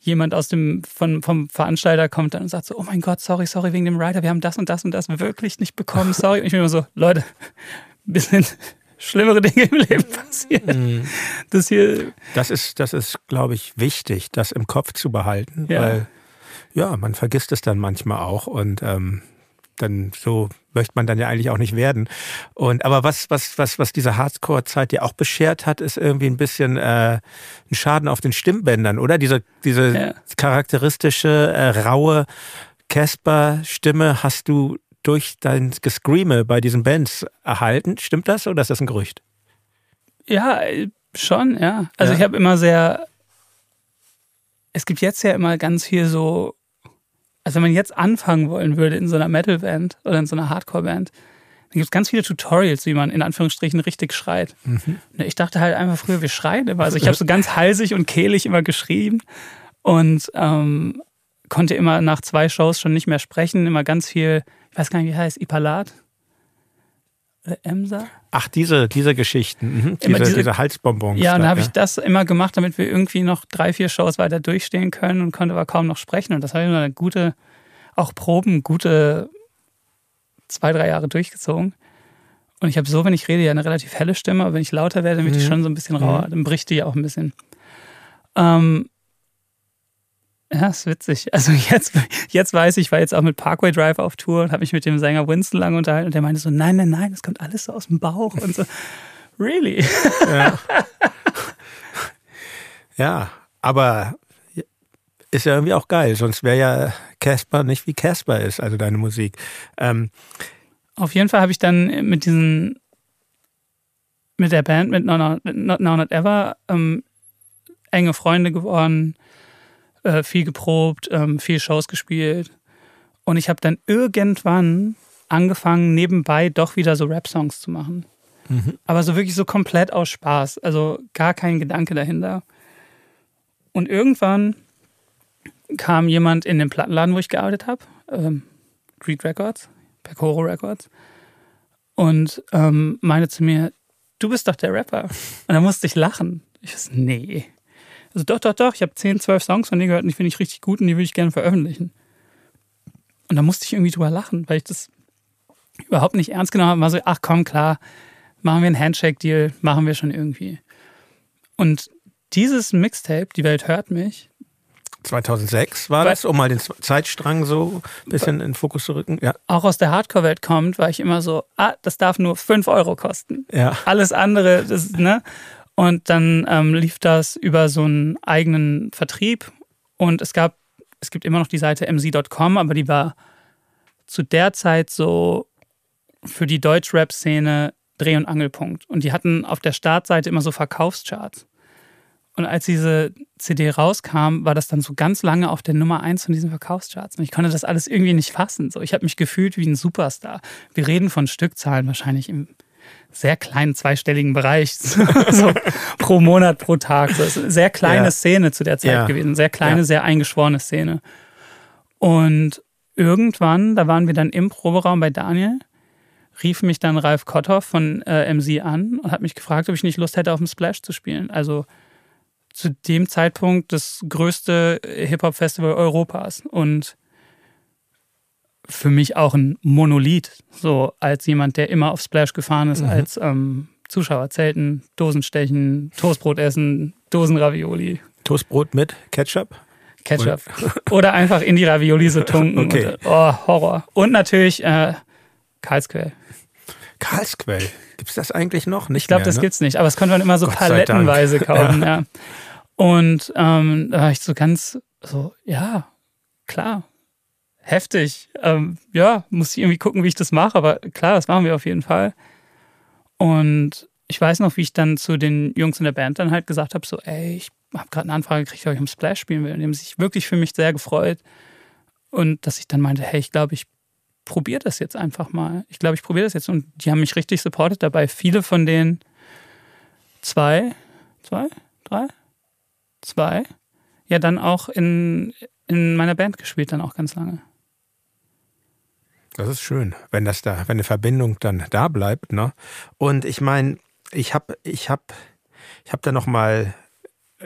jemand aus dem von, vom Veranstalter kommt dann und sagt so, oh mein Gott, sorry, sorry wegen dem Rider, wir haben das und das und das wirklich nicht bekommen, sorry. Und ich bin immer so, Leute, ein bisschen schlimmere Dinge im Leben passieren. Mhm. Das hier. Das ist, das ist, glaube ich, wichtig, das im Kopf zu behalten, ja. weil ja, man vergisst es dann manchmal auch und ähm, dann so möchte man dann ja eigentlich auch nicht werden. Und aber was was was was diese Hardcore-Zeit ja auch beschert hat, ist irgendwie ein bisschen äh, ein Schaden auf den Stimmbändern, oder? Diese diese ja. charakteristische äh, raue Casper-Stimme hast du durch dein Gescreame bei diesen Bands erhalten. Stimmt das oder ist das ein Gerücht? Ja, schon, ja. Also ja. ich habe immer sehr. Es gibt jetzt ja immer ganz viel so also wenn man jetzt anfangen wollen würde in so einer Metal-Band oder in so einer Hardcore-Band, dann gibt es ganz viele Tutorials, wie man in Anführungsstrichen richtig schreit. Mhm. Ich dachte halt einfach früher, wir schreien immer. Also ich habe so ganz halsig und kehlig immer geschrieben und ähm, konnte immer nach zwei Shows schon nicht mehr sprechen, immer ganz viel, ich weiß gar nicht, wie heißt, Ipalat? Emser? Ach, diese, diese Geschichten, mhm. diese, diese, diese, Halsbonbons. Ja, und dann habe ja. ich das immer gemacht, damit wir irgendwie noch drei, vier Shows weiter durchstehen können und konnte aber kaum noch sprechen. Und das habe ich immer eine gute, auch Proben, gute zwei, drei Jahre durchgezogen. Und ich habe so, wenn ich rede, ja eine relativ helle Stimme, aber wenn ich lauter werde, dann wird die mhm. schon so ein bisschen rauer. Mhm. Dann bricht die ja auch ein bisschen. Ähm, ja, ist witzig. Also jetzt, jetzt weiß ich, ich war jetzt auch mit Parkway Drive auf Tour und habe mich mit dem Sänger Winston lange unterhalten und der meinte so, nein, nein, nein, das kommt alles so aus dem Bauch und so. Really? Ja, ja aber ist ja irgendwie auch geil, sonst wäre ja Casper nicht wie Casper ist, also deine Musik. Ähm, auf jeden Fall habe ich dann mit diesen, mit der Band, mit Not Now Not Ever, ähm, enge Freunde geworden äh, viel geprobt, ähm, viel Shows gespielt. Und ich habe dann irgendwann angefangen, nebenbei doch wieder so Rap-Songs zu machen. Mhm. Aber so wirklich so komplett aus Spaß. Also gar kein Gedanke dahinter. Und irgendwann kam jemand in den Plattenladen, wo ich gearbeitet habe, ähm, Greed Records, Pecoro Records, und ähm, meinte zu mir, du bist doch der Rapper. Und da musste ich lachen. Ich so, nee. Also doch, doch, doch, ich habe 10, 12 Songs von denen gehört und die finde ich richtig gut und die würde ich gerne veröffentlichen. Und da musste ich irgendwie drüber lachen, weil ich das überhaupt nicht ernst genommen habe. War so, ach komm, klar, machen wir einen Handshake-Deal, machen wir schon irgendwie. Und dieses Mixtape, Die Welt hört mich. 2006 war das, um mal den Zeitstrang so ein bisschen in den Fokus zu rücken. Ja. Auch aus der Hardcore-Welt kommt, war ich immer so, ah, das darf nur 5 Euro kosten. Ja. Alles andere, das, ne? Und dann ähm, lief das über so einen eigenen Vertrieb. Und es gab, es gibt immer noch die Seite mc.com, aber die war zu der Zeit so für die Deutsch-Rap-Szene Dreh- und Angelpunkt. Und die hatten auf der Startseite immer so Verkaufscharts. Und als diese CD rauskam, war das dann so ganz lange auf der Nummer eins von diesen Verkaufscharts. Und ich konnte das alles irgendwie nicht fassen. So, ich habe mich gefühlt wie ein Superstar. Wir reden von Stückzahlen wahrscheinlich im sehr kleinen zweistelligen Bereich, so pro Monat, pro Tag. So, eine sehr kleine ja. Szene zu der Zeit ja. gewesen, sehr kleine, ja. sehr eingeschworene Szene. Und irgendwann, da waren wir dann im Proberaum bei Daniel, rief mich dann Ralf Kotthoff von äh, MC an und hat mich gefragt, ob ich nicht Lust hätte, auf dem Splash zu spielen. Also zu dem Zeitpunkt das größte Hip-Hop-Festival Europas und für mich auch ein Monolith, so als jemand, der immer auf Splash gefahren ist, mhm. als ähm, Zuschauer. Zelten, Dosenstechen, Toastbrot essen, Dosenravioli. Toastbrot mit Ketchup? Ketchup. Oder einfach in die Ravioli so tunken. Okay. Und, oh, Horror. Und natürlich äh, Karlsquell. Karlsquell. Gibt es das eigentlich noch? Nicht ich glaube, das ne? gibt es nicht. Aber das konnte man immer so Gott palettenweise kaufen. Ja. ja. Und ähm, da war ich so ganz so, ja, klar, heftig. Ähm, ja, muss ich irgendwie gucken, wie ich das mache. Aber klar, das machen wir auf jeden Fall. Und ich weiß noch, wie ich dann zu den Jungs in der Band dann halt gesagt habe, so, ey, ich habe gerade eine Anfrage gekriegt, ob ich im Splash spielen will. Und die haben sich wirklich für mich sehr gefreut. Und dass ich dann meinte, hey, ich glaube, ich probiere das jetzt einfach mal. Ich glaube, ich probiere das jetzt. Und die haben mich richtig supportet dabei. Viele von denen, zwei, zwei, drei, zwei, ja dann auch in, in meiner Band gespielt, dann auch ganz lange. Das ist schön, wenn das da, wenn eine Verbindung dann da bleibt, ne? Und ich meine, ich habe, ich habe, ich habe da noch mal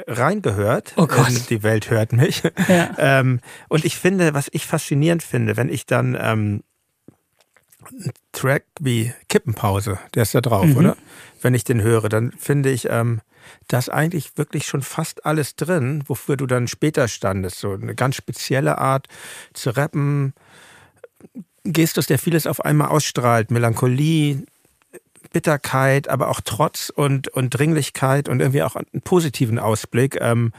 reingehört. Oh Gott. die Welt hört mich. Ja. ähm, und ich finde, was ich faszinierend finde, wenn ich dann ähm, einen Track wie Kippenpause, der ist da drauf, mhm. oder? Wenn ich den höre, dann finde ich, ähm, da ist eigentlich wirklich schon fast alles drin, wofür du dann später standest. So eine ganz spezielle Art zu rappen, Gestus, der vieles auf einmal ausstrahlt, Melancholie, Bitterkeit, aber auch Trotz und, und Dringlichkeit und irgendwie auch einen positiven Ausblick. Ähm,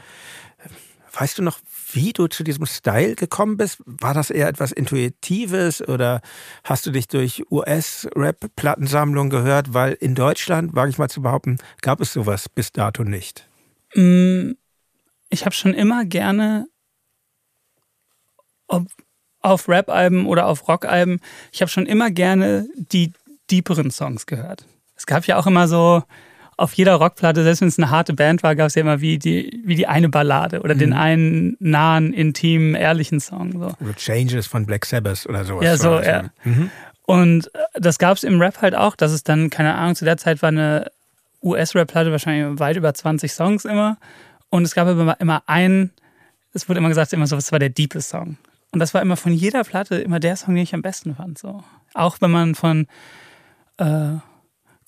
weißt du noch, wie du zu diesem Style gekommen bist? War das eher etwas Intuitives oder hast du dich durch US-Rap-Plattensammlungen gehört? Weil in Deutschland, wage ich mal zu behaupten, gab es sowas bis dato nicht. Mm, ich habe schon immer gerne, ob auf Rap-Alben oder auf Rock-Alben, ich habe schon immer gerne die deeperen Songs gehört. Es gab ja auch immer so auf jeder Rockplatte, selbst wenn es eine harte Band war, gab es ja immer wie die, wie die eine Ballade oder mhm. den einen nahen, intimen, ehrlichen Song. So. Oder Changes von Black Sabbath oder sowas. Ja, so, ja. Mhm. Und äh, das gab es im Rap halt auch, dass es dann, keine Ahnung, zu der Zeit war eine US-Rap-Platte wahrscheinlich weit über 20 Songs immer. Und es gab immer, immer einen, es wurde immer gesagt, immer so, das war der deepest Song. Und das war immer von jeder Platte immer der Song, den ich am besten fand. So. Auch wenn man von äh,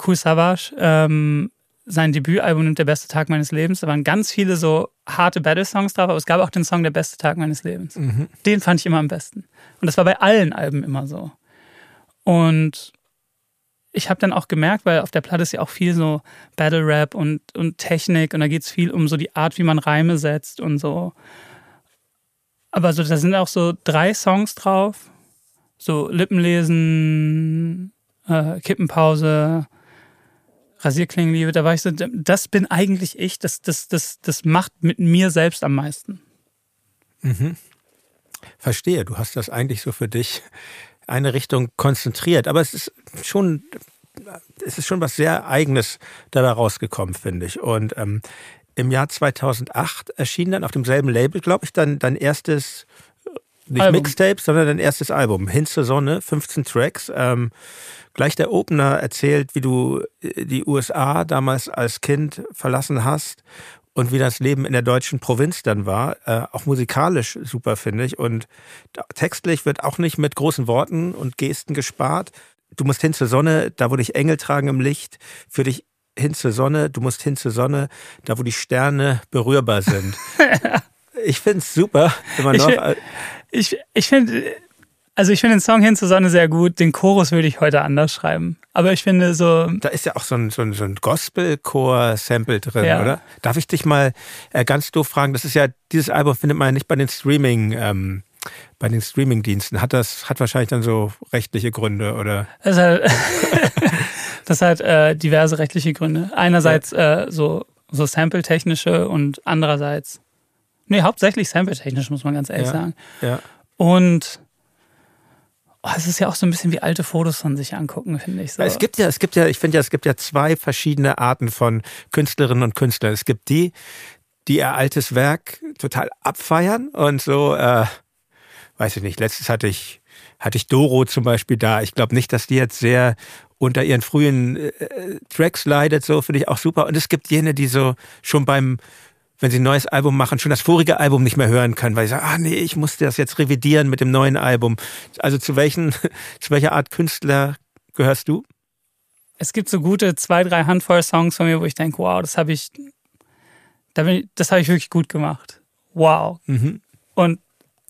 Cool Savage ähm, sein Debütalbum nimmt der beste Tag meines Lebens. Da waren ganz viele so harte Battle-Songs drauf, aber es gab auch den Song Der beste Tag meines Lebens. Mhm. Den fand ich immer am besten. Und das war bei allen Alben immer so. Und ich habe dann auch gemerkt, weil auf der Platte ist ja auch viel so Battle Rap und, und Technik und da geht es viel um so die Art, wie man Reime setzt und so. Aber so, da sind auch so drei Songs drauf. So Lippenlesen, äh, Kippenpause, Rasierklingenliebe. Da war ich so, das bin eigentlich ich. Das, das, das, das macht mit mir selbst am meisten. Mhm. Verstehe, du hast das eigentlich so für dich eine Richtung konzentriert. Aber es ist schon, es ist schon was sehr Eigenes dabei rausgekommen, finde ich. Und ähm, im Jahr 2008 erschien dann auf demselben Label, glaube ich, dann dein erstes, nicht Album. Mixtape, sondern dein erstes Album, Hin zur Sonne, 15 Tracks. Ähm, gleich der Opener erzählt, wie du äh, die USA damals als Kind verlassen hast und wie das Leben in der deutschen Provinz dann war. Äh, auch musikalisch super, finde ich. Und textlich wird auch nicht mit großen Worten und Gesten gespart. Du musst hin zur Sonne, da wo dich Engel tragen im Licht, für dich hin zur Sonne, du musst hin zur Sonne, da wo die Sterne berührbar sind. ich finde es super, immer noch. Ich, ich, ich finde, also ich finde den Song hin zur Sonne sehr gut. Den Chorus würde ich heute anders schreiben. Aber ich finde so. Da ist ja auch so ein, so ein, so ein Gospel-Chor-Sample drin, ja. oder? Darf ich dich mal äh, ganz doof fragen? Das ist ja, dieses Album findet man ja nicht bei den Streaming, ähm, bei den Streaming-Diensten. Hat das, hat wahrscheinlich dann so rechtliche Gründe, oder? Hat, das hat äh, diverse rechtliche Gründe. Einerseits äh, so so sample-technische und andererseits, nee, hauptsächlich sample-technisch, muss man ganz ehrlich Ja. sagen. Ja. Und oh, es ist ja auch so ein bisschen wie alte Fotos von sich angucken, finde ich. So. Es gibt ja, es gibt ja, ich finde ja, es gibt ja zwei verschiedene Arten von Künstlerinnen und Künstlern. Es gibt die, die ihr altes Werk total abfeiern und so, äh, weiß ich nicht, letztens hatte ich, hatte ich Doro zum Beispiel da. Ich glaube nicht, dass die jetzt sehr unter ihren frühen äh, Tracks leidet, so finde ich auch super. Und es gibt jene, die so schon beim, wenn sie ein neues Album machen, schon das vorige Album nicht mehr hören können, weil sie sagen, ah nee, ich musste das jetzt revidieren mit dem neuen Album. Also zu welchen, zu welcher Art Künstler gehörst du? es gibt so gute zwei, drei Handvoll Songs von mir, wo ich denke, wow, das habe ich, das habe ich wirklich gut gemacht. Wow. Mhm. Und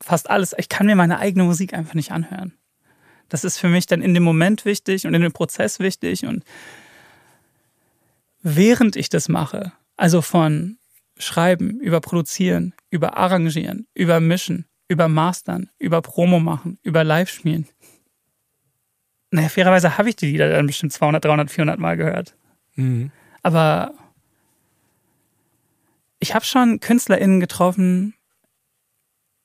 fast alles, ich kann mir meine eigene Musik einfach nicht anhören. Das ist für mich dann in dem Moment wichtig und in dem Prozess wichtig. Und während ich das mache, also von Schreiben, über Produzieren, über Arrangieren, über Mischen, über Mastern, über Promo machen, über Live spielen. Naja, fairerweise habe ich die Lieder dann bestimmt 200, 300, 400 Mal gehört. Mhm. Aber ich habe schon KünstlerInnen getroffen,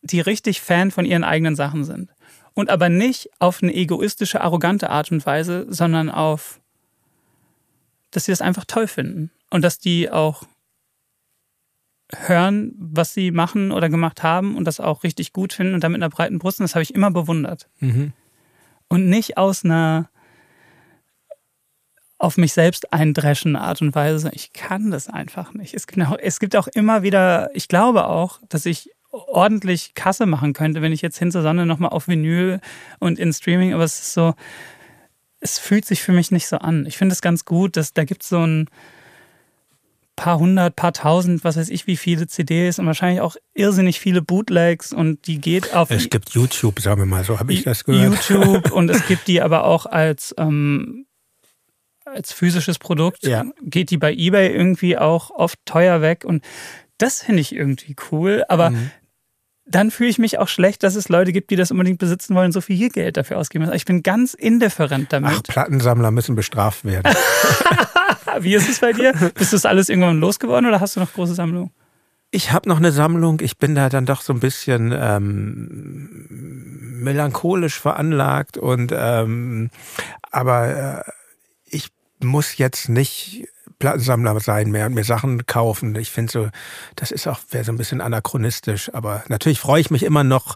die richtig Fan von ihren eigenen Sachen sind. Und aber nicht auf eine egoistische, arrogante Art und Weise, sondern auf, dass sie das einfach toll finden. Und dass die auch hören, was sie machen oder gemacht haben und das auch richtig gut finden und damit einer breiten Brust. Und das habe ich immer bewundert. Mhm. Und nicht aus einer auf mich selbst eindreschen Art und Weise. Ich kann das einfach nicht. Es gibt, auch, es gibt auch immer wieder, ich glaube auch, dass ich ordentlich Kasse machen könnte, wenn ich jetzt hin zur Sonne nochmal auf Vinyl und in Streaming, aber es ist so, es fühlt sich für mich nicht so an. Ich finde es ganz gut, dass da gibt es so ein paar hundert, paar tausend, was weiß ich, wie viele CDs und wahrscheinlich auch irrsinnig viele Bootlegs und die geht auf Es gibt YouTube, sagen wir mal, so habe ich das gehört. YouTube und es gibt die aber auch als, ähm, als physisches Produkt. Ja. Geht die bei eBay irgendwie auch oft teuer weg und das finde ich irgendwie cool, aber Mhm. Dann fühle ich mich auch schlecht, dass es Leute gibt, die das unbedingt besitzen wollen, so viel Geld dafür ausgeben. Also ich bin ganz indifferent damit. Ach, Plattensammler müssen bestraft werden. Wie ist es bei dir? Bist du das alles irgendwann losgeworden oder hast du noch große Sammlungen? Ich habe noch eine Sammlung. Ich bin da dann doch so ein bisschen ähm, melancholisch veranlagt und ähm, aber äh, ich muss jetzt nicht Plattensammler sein mehr und mir Sachen kaufen. Ich finde so, das ist auch wäre so ein bisschen anachronistisch. Aber natürlich freue ich mich immer noch.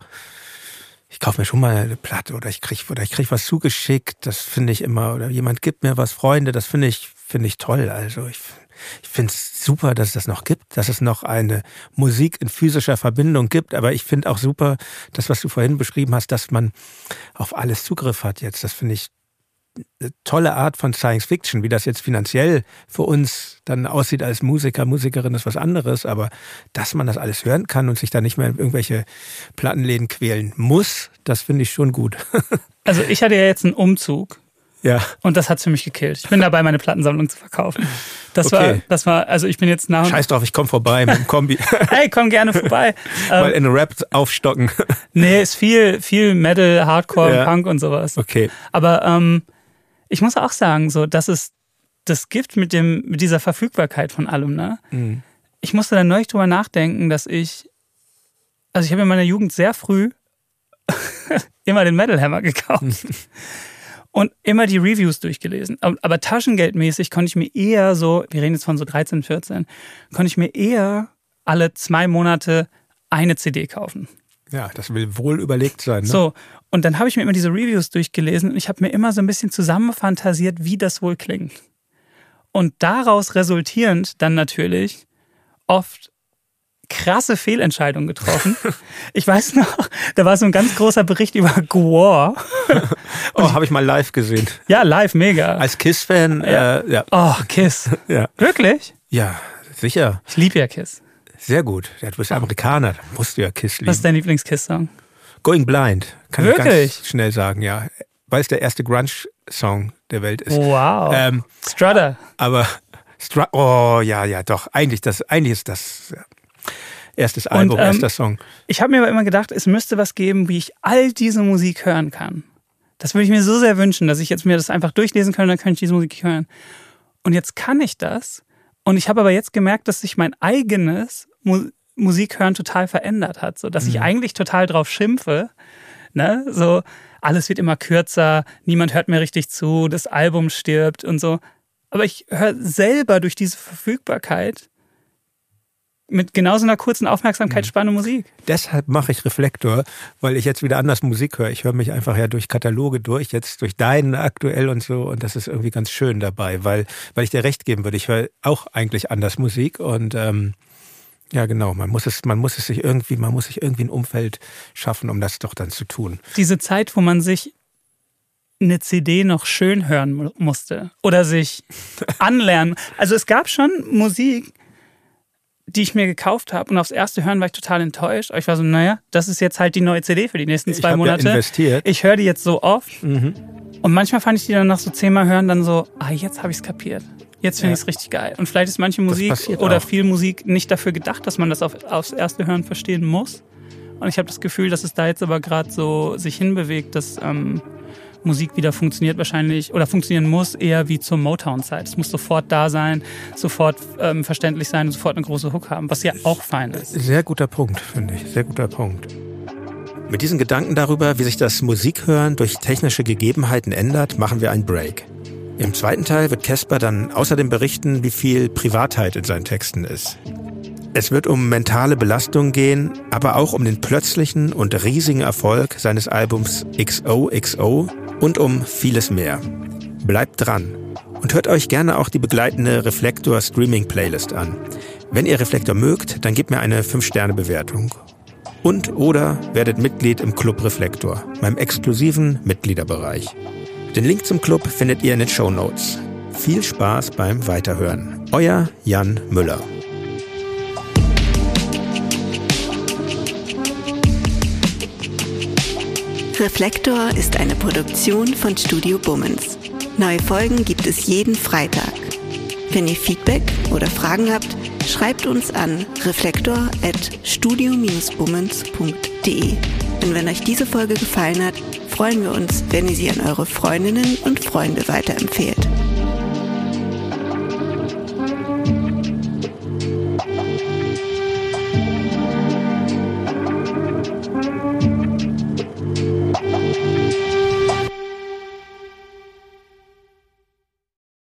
Ich kaufe mir schon mal eine Platte oder ich krieg oder ich krieg was zugeschickt. Das finde ich immer oder jemand gibt mir was, Freunde. Das finde ich finde ich toll. Also ich ich finde es super, dass es das noch gibt, dass es noch eine Musik in physischer Verbindung gibt. Aber ich finde auch super, das, was du vorhin beschrieben hast, dass man auf alles Zugriff hat jetzt. Das finde ich tolle Art von Science Fiction. Wie das jetzt finanziell für uns dann aussieht als Musiker, Musikerin ist was anderes. Aber dass man das alles hören kann und sich da nicht mehr in irgendwelche Plattenläden quälen muss, das finde ich schon gut. Also ich hatte ja jetzt einen Umzug ja. und das hat's für mich gekillt. Ich bin dabei, meine Plattensammlung zu verkaufen. Das war, Okay. das war, also ich bin jetzt nach Scheiß drauf, ich komme vorbei mit dem Kombi. Hey, komm gerne vorbei. Mal ähm, in Rap aufstocken. nee, ist viel, viel Metal, Hardcore, Ja. Punk und sowas. Okay. Aber ähm, ich muss auch sagen, so, dass es das gibt mit dem, mit dieser Verfügbarkeit von allem, ne? Mhm. Ich musste dann neulich drüber nachdenken, dass ich, also ich habe in meiner Jugend sehr früh immer den Metal Hammer gekauft. Und immer die Reviews durchgelesen. Aber aber taschengeldmäßig konnte ich mir eher so, wir reden jetzt von so 13, 14, konnte ich mir eher alle zwei Monate eine CD kaufen. Ja, das will wohl überlegt sein. Ne? So, und dann habe ich mir immer diese Reviews durchgelesen und ich habe mir immer so ein bisschen zusammenfantasiert, wie das wohl klingt. Und daraus resultierend dann natürlich oft krasse Fehlentscheidungen getroffen. ich weiß noch, da war so ein ganz großer Bericht über Gore. Oh, habe ich mal live gesehen. Ja, live, mega. Als Kiss-Fan, Ja. äh, ja. Oh, Kiss. ja. Wirklich? Ja, sicher. Ich liebe ja Kiss. Sehr gut. Ja, du bist Amerikaner, da musst du ja Kiss lieben. Was ist dein Lieblings-Kiss-Song? Going Blind, kann ich Wirklich? ganz schnell sagen, ja. Weil es der erste Grunge-Song der Welt ist. Wow. Ähm, Strutter. aber, Stru oh ja, ja, doch. Eigentlich, das, eigentlich ist das erstes Album, ähm, erster Song. Ich habe mir aber immer gedacht, es müsste was geben, wie ich all diese Musik hören kann. Das würde ich mir so sehr wünschen, dass ich jetzt mir das einfach durchlesen kann und dann kann ich diese Musik hören. Und jetzt kann ich das Und ich habe aber jetzt gemerkt, dass sich mein eigenes Musik hören total verändert hat, so dass mhm. ich eigentlich total drauf schimpfe, ne, so alles wird immer kürzer, niemand hört mir richtig zu, das Album stirbt und so. Aber ich höre selber durch diese Verfügbarkeit mit genauso einer kurzen Aufmerksamkeitsspanne mhm. Musik. Deshalb mache ich Reflektor, weil ich jetzt wieder anders Musik höre. Ich höre mich einfach ja durch Kataloge durch, jetzt durch deinen aktuell und so. Und das ist irgendwie ganz schön dabei, weil, weil ich dir recht geben würde. Ich höre auch eigentlich anders Musik und ähm, ja, genau. Man muss es, man muss es sich irgendwie, man muss sich irgendwie ein Umfeld schaffen, um das doch dann zu tun. Diese Zeit, wo man sich eine CD noch schön hören musste oder sich anlernen. Also es gab schon Musik, die ich mir gekauft habe und aufs erste Hören war ich total enttäuscht. Aber ich war so, naja, das ist jetzt halt die neue CD für die nächsten zwei ich Monate. Ja investiert. Ich höre die jetzt so oft. Mhm. Und manchmal fand ich die dann nach so zehnmal hören dann so, ah, jetzt habe ich es kapiert. Jetzt finde ja. ich es richtig geil. Und vielleicht ist manche Musik oder auch. viel Musik nicht dafür gedacht, dass man das auf, aufs erste Hören verstehen muss. Und ich habe das Gefühl, dass es da jetzt aber gerade so sich hinbewegt, dass ähm, Musik wieder funktioniert wahrscheinlich oder funktionieren muss, eher wie zur Motown-Zeit. Es muss sofort da sein, sofort ähm, verständlich sein, sofort eine große Hook haben, was ja auch fein ist. Sehr guter Punkt, finde ich. Sehr guter Punkt. Mit diesen Gedanken darüber, wie sich das Musikhören durch technische Gegebenheiten ändert, machen wir einen Break. Im zweiten Teil wird Casper dann außerdem berichten, wie viel Privatheit in seinen Texten ist. Es wird um mentale Belastung gehen, aber auch um den plötzlichen und riesigen Erfolg seines Albums XOXO und um vieles mehr. Bleibt dran und hört euch gerne auch die begleitende Reflektor Streaming Playlist an. Wenn ihr Reflektor mögt, dann gebt mir eine 5-Sterne-Bewertung. Und oder werdet Mitglied im Club Reflektor, meinem exklusiven Mitgliederbereich. Den Link zum Club findet ihr in den Show Notes. Viel Spaß beim Weiterhören. Euer Jan Müller. Reflektor ist eine Produktion von Studio Bummens. Neue Folgen gibt es jeden Freitag. Wenn ihr Feedback oder Fragen habt, schreibt uns an reflektor.studio-bummens.de. Und wenn euch diese Folge gefallen hat, freuen wir uns, wenn ihr sie an eure Freundinnen und Freunde weiterempfehlt.